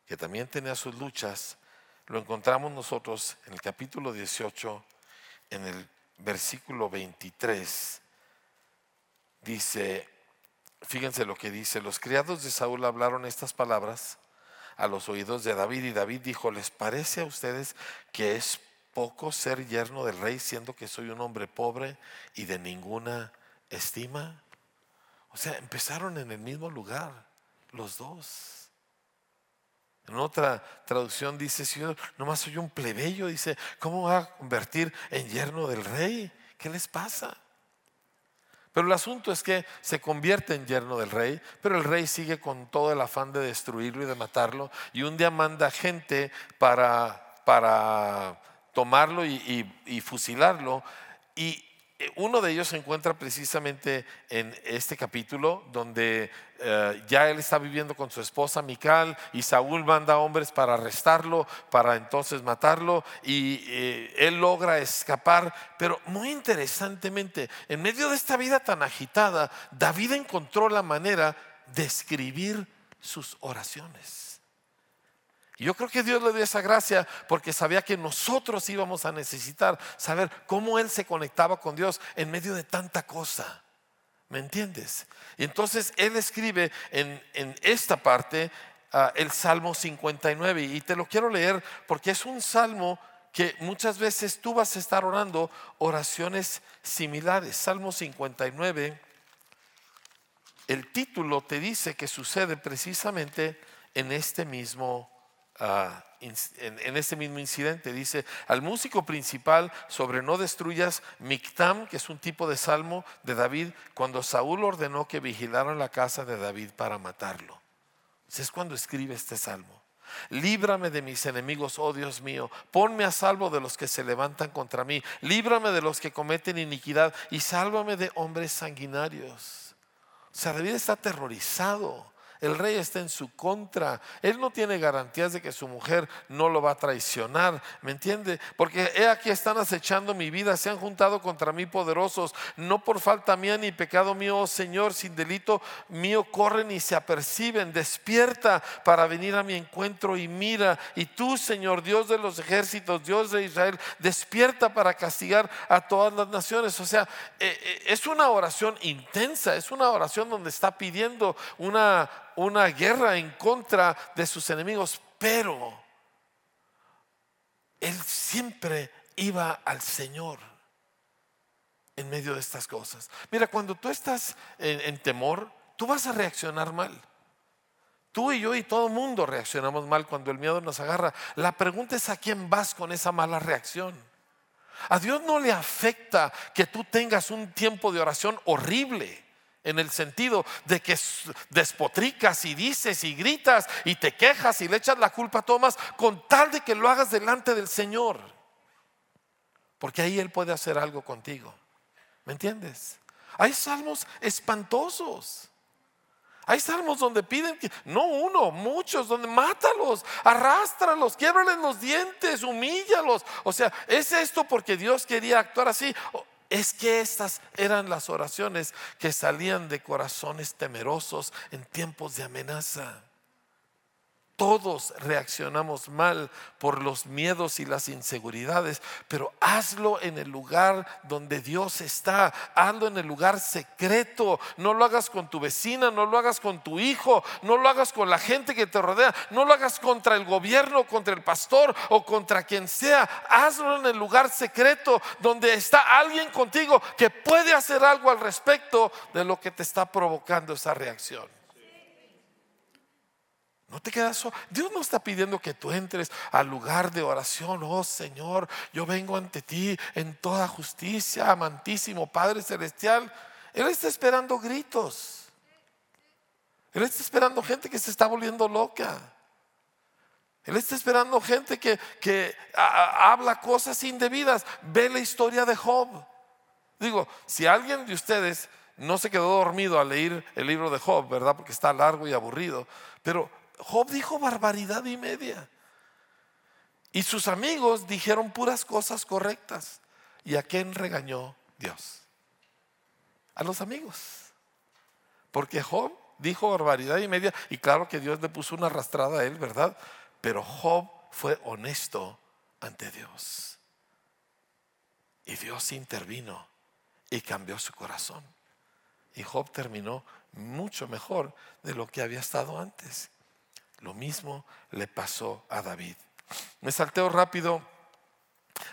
que también tenía sus luchas, lo encontramos nosotros en el capítulo 18, en el versículo 23, dice, Fíjense lo que dice, los criados de Saúl hablaron estas palabras a los oídos de David y David dijo, ¿les parece a ustedes que es poco ser yerno del rey siendo que soy un hombre pobre y de ninguna estima? O sea, empezaron en el mismo lugar, los dos. En otra traducción dice, si yo nomás soy un plebeyo, dice, ¿cómo va a convertir en yerno del rey? ¿Qué les pasa? Pero el asunto es que se convierte en yerno del rey, pero el rey sigue con todo el afán de destruirlo y de matarlo. Y un día manda gente para, para tomarlo y, y fusilarlo. Y uno de ellos se encuentra precisamente en este capítulo donde eh, ya él está viviendo con su esposa Mical y Saúl manda hombres para arrestarlo, para entonces matarlo y eh, él logra escapar. Pero muy interesantemente, en medio de esta vida tan agitada, David encontró la manera de escribir sus oraciones. Y yo creo que Dios le dio esa gracia porque sabía que nosotros íbamos a necesitar saber cómo Él se conectaba con Dios en medio de tanta cosa. ¿Me entiendes? Y entonces Él escribe en, esta parte ah, el Salmo 59 y te lo quiero leer porque es un salmo que muchas veces tú vas a estar orando oraciones similares. Salmo 59, el título te dice que sucede precisamente en este mismo en, en, este mismo incidente. Dice, al músico principal sobre no destruyas Mictam, que es un tipo de salmo de David, cuando Saúl ordenó que vigilaran la casa de David para matarlo. Es cuando escribe este salmo. Líbrame de mis enemigos, oh Dios mío. Ponme a salvo de los que se levantan contra mí. Líbrame de los que cometen iniquidad y sálvame de hombres sanguinarios. O sea, David está aterrorizado. El rey está en su contra. Él no tiene garantías de que su mujer no lo va a traicionar. ¿Me entiende? Porque he aquí están acechando mi vida. Se han juntado contra mí poderosos. No por falta mía ni pecado mío, oh Señor, sin delito mío corren y se aperciben. Despierta para venir a mi encuentro y mira. Y tú, Señor, Dios de los ejércitos, Dios de Israel, despierta para castigar a todas las naciones. O sea, eh, eh, es una oración intensa. Es una oración donde está pidiendo una una guerra en contra de sus enemigos, pero él siempre iba al Señor en medio de estas cosas. Mira, cuando tú estás en, temor, tú vas a reaccionar mal. Tú y yo y todo el mundo reaccionamos mal cuando el miedo nos agarra. La pregunta es a quién vas con esa mala reacción. A Dios no le afecta que tú tengas un tiempo de oración horrible en el sentido de que despotricas y dices y gritas y te quejas y le echas la culpa a Tomás con tal de que lo hagas delante del Señor. Porque ahí Él puede hacer algo contigo. ¿Me entiendes? Hay salmos espantosos. Hay salmos donde piden que, no uno, muchos, donde mátalos, arrástralos, quiebrales los dientes, humíllalos. O sea, ¿es esto porque Dios quería actuar así? Es que estas eran las oraciones que salían de corazones temerosos en tiempos de amenaza. Todos reaccionamos mal por los miedos y las inseguridades, pero hazlo en el lugar donde Dios está, hazlo en el lugar secreto, no lo hagas con tu vecina, no lo hagas con tu hijo, no lo hagas con la gente que te rodea, no lo hagas contra el gobierno, contra el pastor o contra quien sea, hazlo en el lugar secreto donde está alguien contigo que puede hacer algo al respecto de lo que te está provocando esa reacción. No te quedas solo. Dios no está pidiendo que tú entres al lugar de oración. Oh Señor, yo vengo ante ti en toda justicia, amantísimo Padre Celestial. Él está esperando gritos. Él está esperando gente que se está volviendo loca. Él está esperando gente que, que habla cosas indebidas. Ve la historia de Job. Digo, si alguien de ustedes no se quedó dormido al leer el libro de Job, ¿verdad? Porque está largo y aburrido. Pero Job dijo barbaridad y media. Y sus amigos dijeron puras cosas correctas. ¿Y a quién regañó Dios? A los amigos. Porque Job dijo barbaridad y media. Y claro que Dios le puso una arrastrada a él, ¿verdad? Pero Job fue honesto ante Dios. Y Dios intervino y cambió su corazón. Y Job terminó mucho mejor de lo que había estado antes. Lo mismo le pasó a David. Me salteo rápido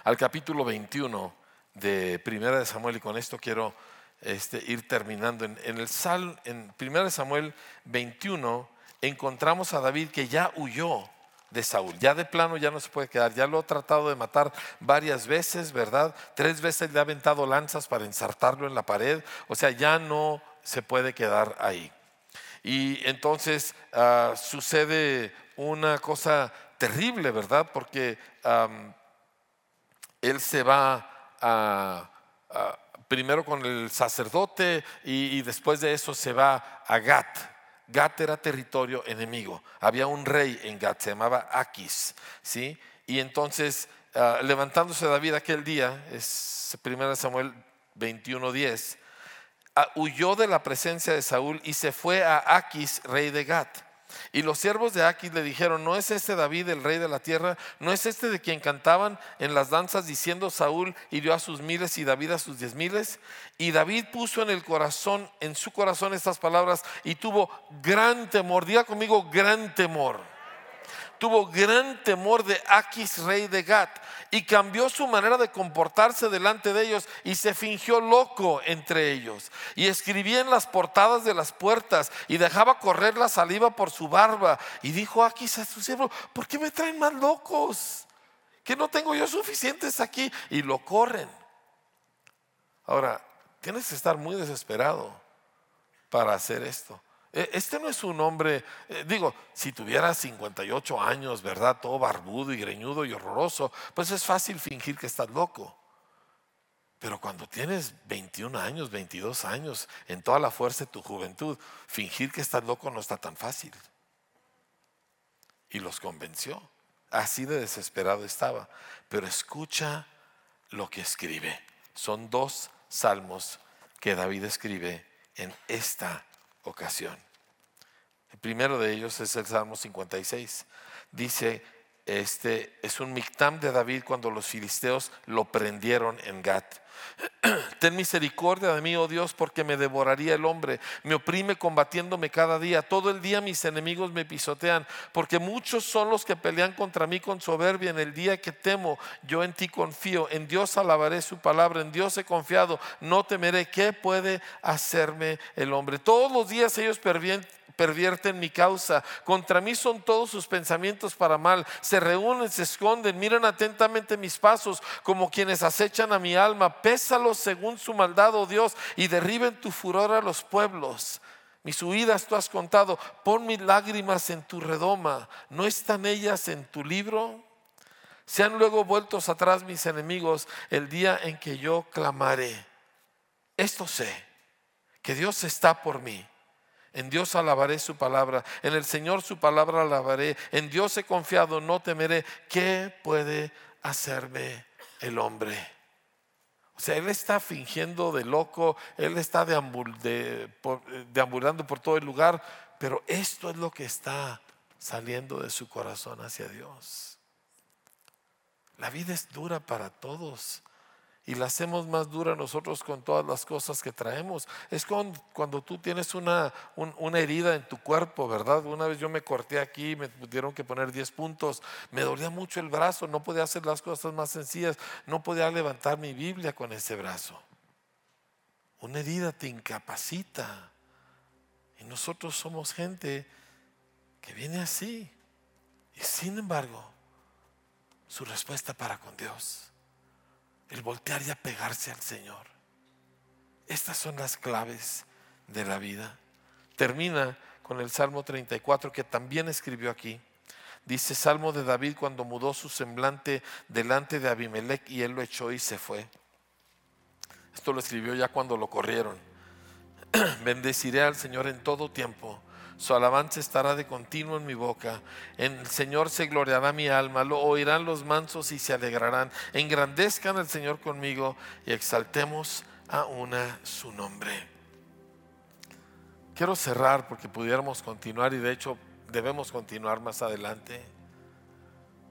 al capítulo 21 de Primera de Samuel y con esto quiero este, ir terminando. En, el Sal, en Primera de Samuel 21 encontramos a David que ya huyó de Saúl. Ya de plano ya no se puede quedar. Ya lo ha tratado de matar varias veces, ¿verdad? Tres veces le ha aventado lanzas para ensartarlo en la pared. O sea, ya no se puede quedar ahí. Y entonces ah, sucede una cosa terrible, ¿verdad? Porque él se va primero con el sacerdote y, después de eso se va a Gat. Gat era territorio enemigo. Había un rey en Gat, se llamaba Aquis, ¿sí? Y entonces, ah, levantándose David aquel día, es 1 Samuel 21:10, huyó de la presencia de Saúl y se fue a Aquis, rey de Gat. Y los siervos de Aquis le dijeron, ¿no es este David el rey de la tierra? ¿No es este de quien cantaban en las danzas diciendo Saúl hirió a sus miles y David a sus diez miles? Y David puso en el corazón, en su corazón estas palabras y tuvo gran temor. Diga conmigo, gran temor tuvo gran temor de Aquis, rey de Gat, y cambió su manera de comportarse delante de ellos y se fingió loco entre ellos. Y escribía en las portadas de las puertas y dejaba correr la saliva por su barba. Y dijo Aquis a su siervo, ¿por qué me traen más locos? Que no tengo yo suficientes aquí. Y lo corren. Ahora, tienes que estar muy desesperado para hacer esto. E, este no es un hombre, eh, digo, si tuviera 58 años, ¿verdad? Todo barbudo y greñudo y horroroso, pues es fácil fingir que estás loco. Pero cuando tienes 21 años, 22 años, en toda la fuerza de tu juventud, fingir que estás loco no está tan fácil. Y los convenció. Así de desesperado estaba. Pero escucha lo que escribe. Son dos salmos que David escribe en esta ocasión. El primero de ellos es el Salmo 56. Dice, este es un mictam de David cuando los filisteos lo prendieron en Gat. Ten misericordia de mí, oh Dios, porque me devoraría el hombre. Me oprime combatiéndome cada día. Todo el día mis enemigos me pisotean, porque muchos son los que pelean contra mí con soberbia. En el día que temo, yo en ti confío. En Dios alabaré su palabra. En Dios he confiado. No temeré. ¿Qué puede hacerme el hombre? Todos los días ellos pervierten mi causa. Contra mí son todos sus pensamientos para mal. Se reúnen, se esconden, miran atentamente mis pasos como quienes acechan a mi alma. Pésalos según su maldad, oh Dios, y derriben tu furor a los pueblos. Mis huidas tú has contado. Pon mis lágrimas en tu redoma. ¿No están ellas en tu libro? Sean luego vueltos atrás mis enemigos el día en que yo clamaré. Esto sé, que Dios está por mí en Dios alabaré su palabra, en el Señor su palabra alabaré, en Dios he confiado, no temeré. ¿Qué puede hacerme el hombre? O sea, él está fingiendo de loco, él está deambulando por todo el lugar, pero esto es lo que está saliendo de su corazón hacia Dios. La vida es dura para todos y la hacemos más dura nosotros con todas las cosas que traemos. Es cuando, tú tienes una, una, herida en tu cuerpo, ¿verdad? Una vez yo me corté aquí, me tuvieron que poner 10 puntos, me dolía mucho el brazo, no podía hacer las cosas más sencillas, no podía levantar mi Biblia con ese brazo. Una herida te incapacita. Y nosotros somos gente que viene así. Y sin embargo, su respuesta para con Dios el voltear y apegarse al Señor. Estas son las claves de la vida. Termina con el Salmo 34 que también escribió aquí. Dice Salmo de David cuando mudó su semblante delante de Abimelech y él lo echó y se fue. Esto lo escribió ya cuando lo corrieron. Bendeciré al Señor en todo tiempo su alabanza estará de continuo en mi boca. En el Señor se gloriará mi alma, lo oirán los mansos y se alegrarán. Engrandezcan al Señor conmigo y exaltemos a una su nombre. Quiero cerrar porque pudiéramos continuar y de hecho debemos continuar más adelante.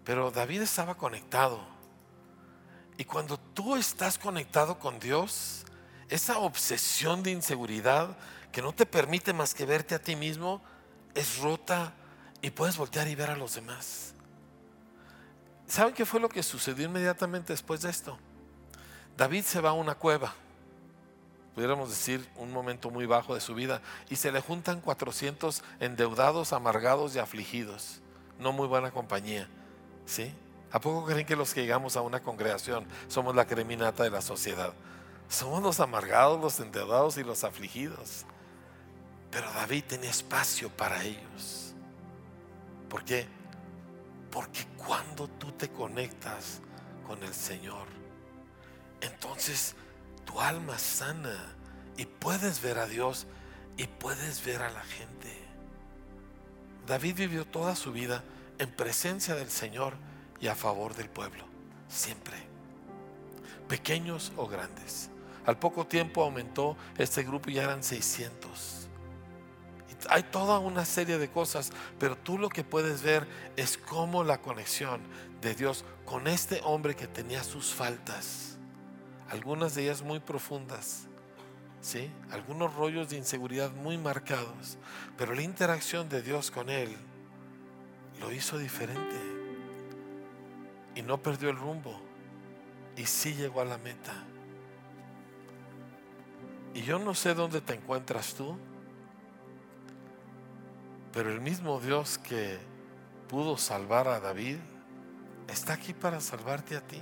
Pero David estaba conectado. Y cuando tú estás conectado con Dios, esa obsesión de inseguridad que no te permite más que verte a ti mismo, es rota y puedes voltear y ver a los demás. ¿Saben qué fue lo que sucedió inmediatamente después de esto? David se va a una cueva, pudiéramos decir un momento muy bajo de su vida, y se le juntan 400 endeudados, amargados y afligidos. No muy buena compañía. ¿Sí? ¿A poco creen que los que llegamos a una congregación somos la creminata de la sociedad? Somos los amargados, los endeudados y los afligidos. Pero David tenía espacio para ellos. ¿Por qué? Porque cuando tú te conectas con el Señor, entonces tu alma sana y puedes ver a Dios y puedes ver a la gente. David vivió toda su vida en presencia del Señor y a favor del pueblo, siempre, pequeños o grandes. Al poco tiempo aumentó este grupo y ya eran 600 hay toda una serie de cosas, pero tú lo que puedes ver es cómo la conexión de Dios con este hombre que tenía sus faltas, algunas de ellas muy profundas, ¿sí? algunos rollos de inseguridad muy marcados, pero la interacción de Dios con él lo hizo diferente y no perdió el rumbo y sí llegó a la meta. Y yo no sé dónde te encuentras tú, pero el mismo Dios que pudo salvar a David está aquí para salvarte a ti.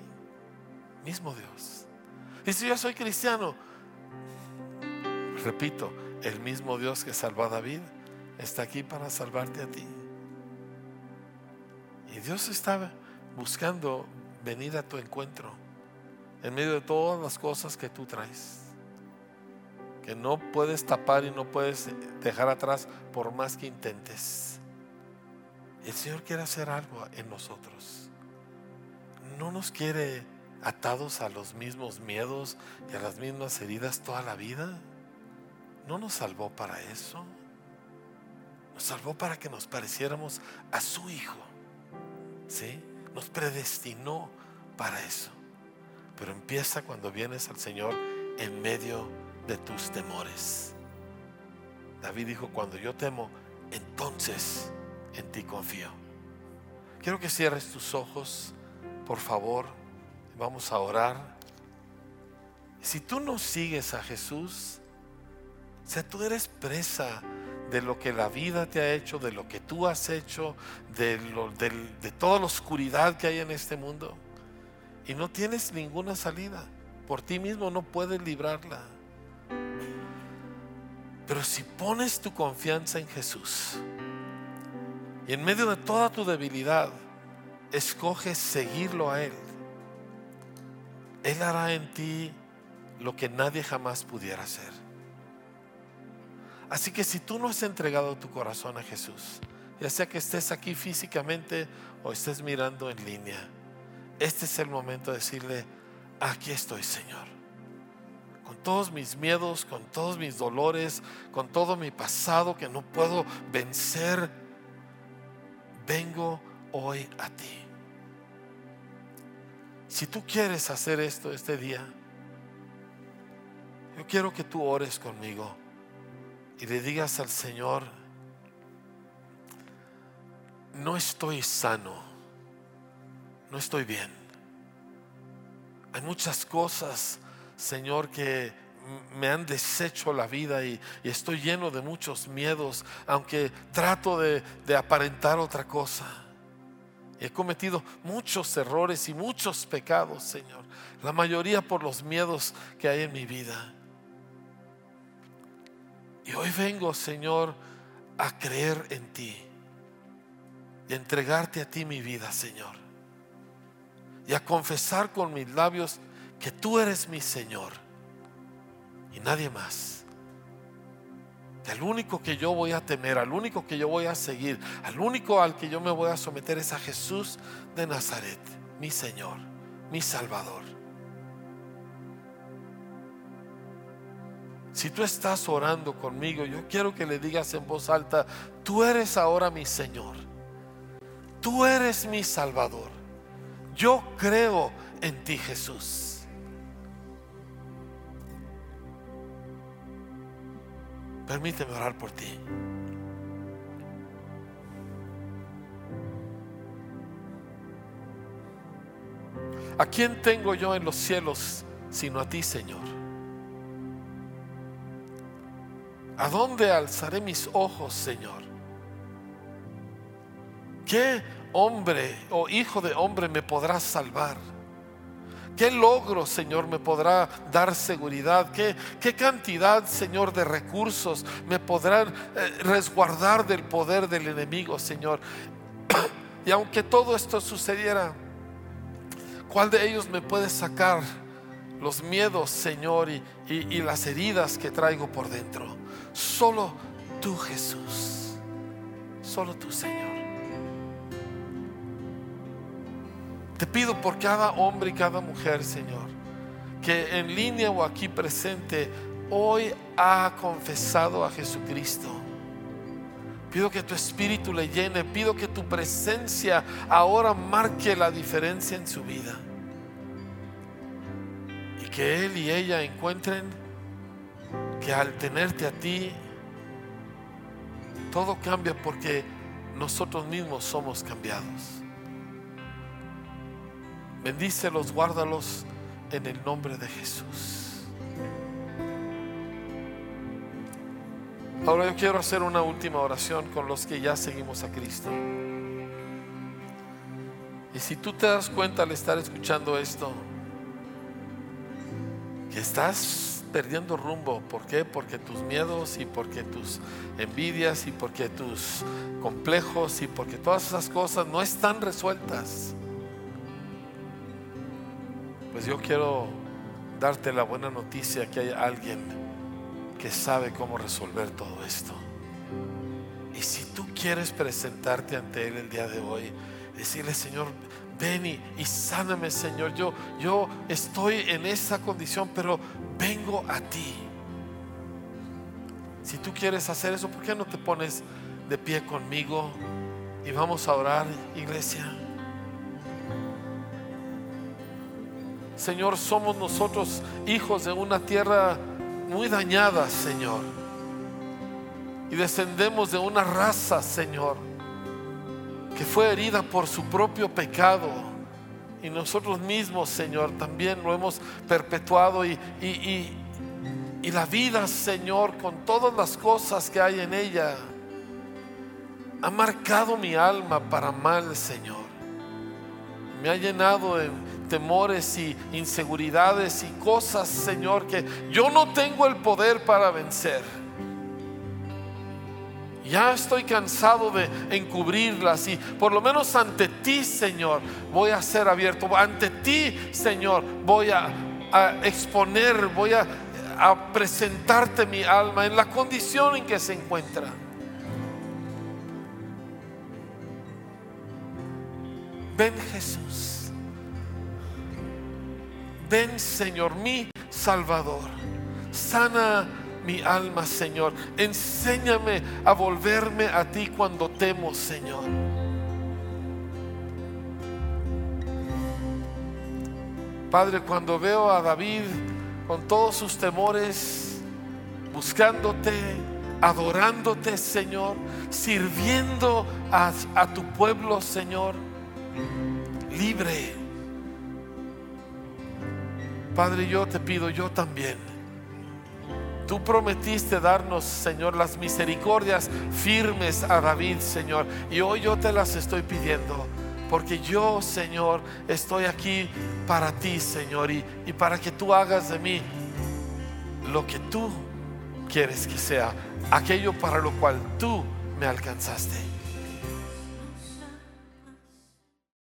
Mismo Dios. Y si yo soy cristiano, repito, el mismo Dios que salvó a David está aquí para salvarte a ti. Y Dios está buscando venir a tu encuentro en medio de todas las cosas que tú traes que no puedes tapar y no puedes dejar atrás por más que intentes. El Señor quiere hacer algo en nosotros. No nos quiere atados a los mismos miedos y a las mismas heridas toda la vida. No nos salvó para eso. Nos salvó para que nos pareciéramos a su Hijo. ¿Sí? Nos predestinó para eso. Pero empieza cuando vienes al Señor en medio de tus temores. David dijo, cuando yo temo, entonces en ti confío. Quiero que cierres tus ojos, por favor. Vamos a orar. Si tú no sigues a Jesús, o sea, tú eres presa de lo que la vida te ha hecho, de lo que tú has hecho, de, de toda la oscuridad que hay en este mundo. Y no tienes ninguna salida. Por ti mismo no puedes librarla. Pero si pones tu confianza en Jesús y en medio de toda tu debilidad, escoges seguirlo a Él, Él hará en ti lo que nadie jamás pudiera hacer. Así que si tú no has entregado tu corazón a Jesús, ya sea que estés aquí físicamente o estés mirando en línea, este es el momento de decirle, aquí estoy Señor todos mis miedos, con todos mis dolores, con todo mi pasado que no puedo vencer, vengo hoy a ti. Si tú quieres hacer esto este día, yo quiero que tú ores conmigo y le digas al Señor, no estoy sano, no estoy bien. Hay muchas cosas Señor, que me han deshecho la vida y, estoy lleno de muchos miedos, aunque trato de, de aparentar otra cosa. He cometido muchos errores y muchos pecados, Señor. La mayoría por los miedos que hay en mi vida. Y hoy vengo, Señor, a creer en ti y a entregarte a ti mi vida, Señor. Y a confesar con mis labios que tú eres mi Señor y nadie más. Que único que yo voy a temer, al único que yo voy a seguir, al único al que yo me voy a someter es a Jesús de Nazaret, mi Señor, mi Salvador. Si tú estás orando conmigo, yo quiero que le digas en voz alta, tú eres ahora mi Señor, tú eres mi Salvador. Yo creo en ti, Jesús. Permíteme orar por ti. ¿A quién tengo yo en los cielos sino a ti, Señor? ¿A dónde alzaré mis ojos, Señor? ¿Qué hombre o hijo de hombre me podrá salvar? ¿Qué logro, Señor, me podrá dar seguridad? ¿Qué, qué cantidad, Señor, de recursos me podrán eh, resguardar del poder del enemigo, Señor? y aunque todo esto sucediera, ¿cuál de ellos me puede sacar los miedos, Señor, y, y las heridas que traigo por dentro? Solo tú, Jesús. Solo tú, Señor. Te pido por cada hombre y cada mujer, Señor, que en línea o aquí presente hoy ha confesado a Jesucristo. Pido que tu espíritu le llene, pido que tu presencia ahora marque la diferencia en su vida. Y que él y ella encuentren que al tenerte a ti, todo cambia porque nosotros mismos somos cambiados. Bendícelos, guárdalos en el nombre de Jesús. Ahora yo quiero hacer una última oración con los que ya seguimos a Cristo. Y si tú te das cuenta al estar escuchando esto, que estás perdiendo rumbo, ¿por qué? Porque tus miedos y porque tus envidias y porque tus complejos y porque todas esas cosas no están resueltas. Pues yo quiero darte la buena noticia que hay alguien que sabe cómo resolver todo esto. Y si tú quieres presentarte ante Él el día de hoy, decirle, Señor, ven y, sáname, Señor. Yo, yo estoy en esa condición, pero vengo a ti. Si tú quieres hacer eso, ¿por qué no te pones de pie conmigo y vamos a orar, iglesia? Señor, somos nosotros hijos de una tierra muy dañada, Señor. Y descendemos de una raza, Señor que fue herida por su propio pecado. Y nosotros mismos, Señor, también lo hemos perpetuado y, y, la vida, Señor, con todas las cosas que hay en ella, ha marcado mi alma para mal, Señor. Me ha llenado de temores y inseguridades y cosas, Señor, que yo no tengo el poder para vencer. Ya estoy cansado de encubrirlas y por lo menos ante ti, Señor, voy a ser abierto. Ante ti, Señor, voy a, exponer, voy a, presentarte mi alma en la condición en que se encuentra. Ven Jesús. Ven Señor, mi Salvador. Sana mi alma, Señor. Enséñame a volverme a ti cuando temo, Señor. Padre, cuando veo a David con todos sus temores, buscándote, adorándote, Señor, sirviendo a, a tu pueblo, Señor, libre. Padre, yo te pido, yo también Tú prometiste darnos, Señor, las misericordias firmes a David, Señor. Y hoy yo te las estoy pidiendo. Porque yo, Señor, estoy aquí para ti, Señor. Y, y para que tú hagas de mí lo que tú quieres que sea. Aquello para lo cual tú me alcanzaste.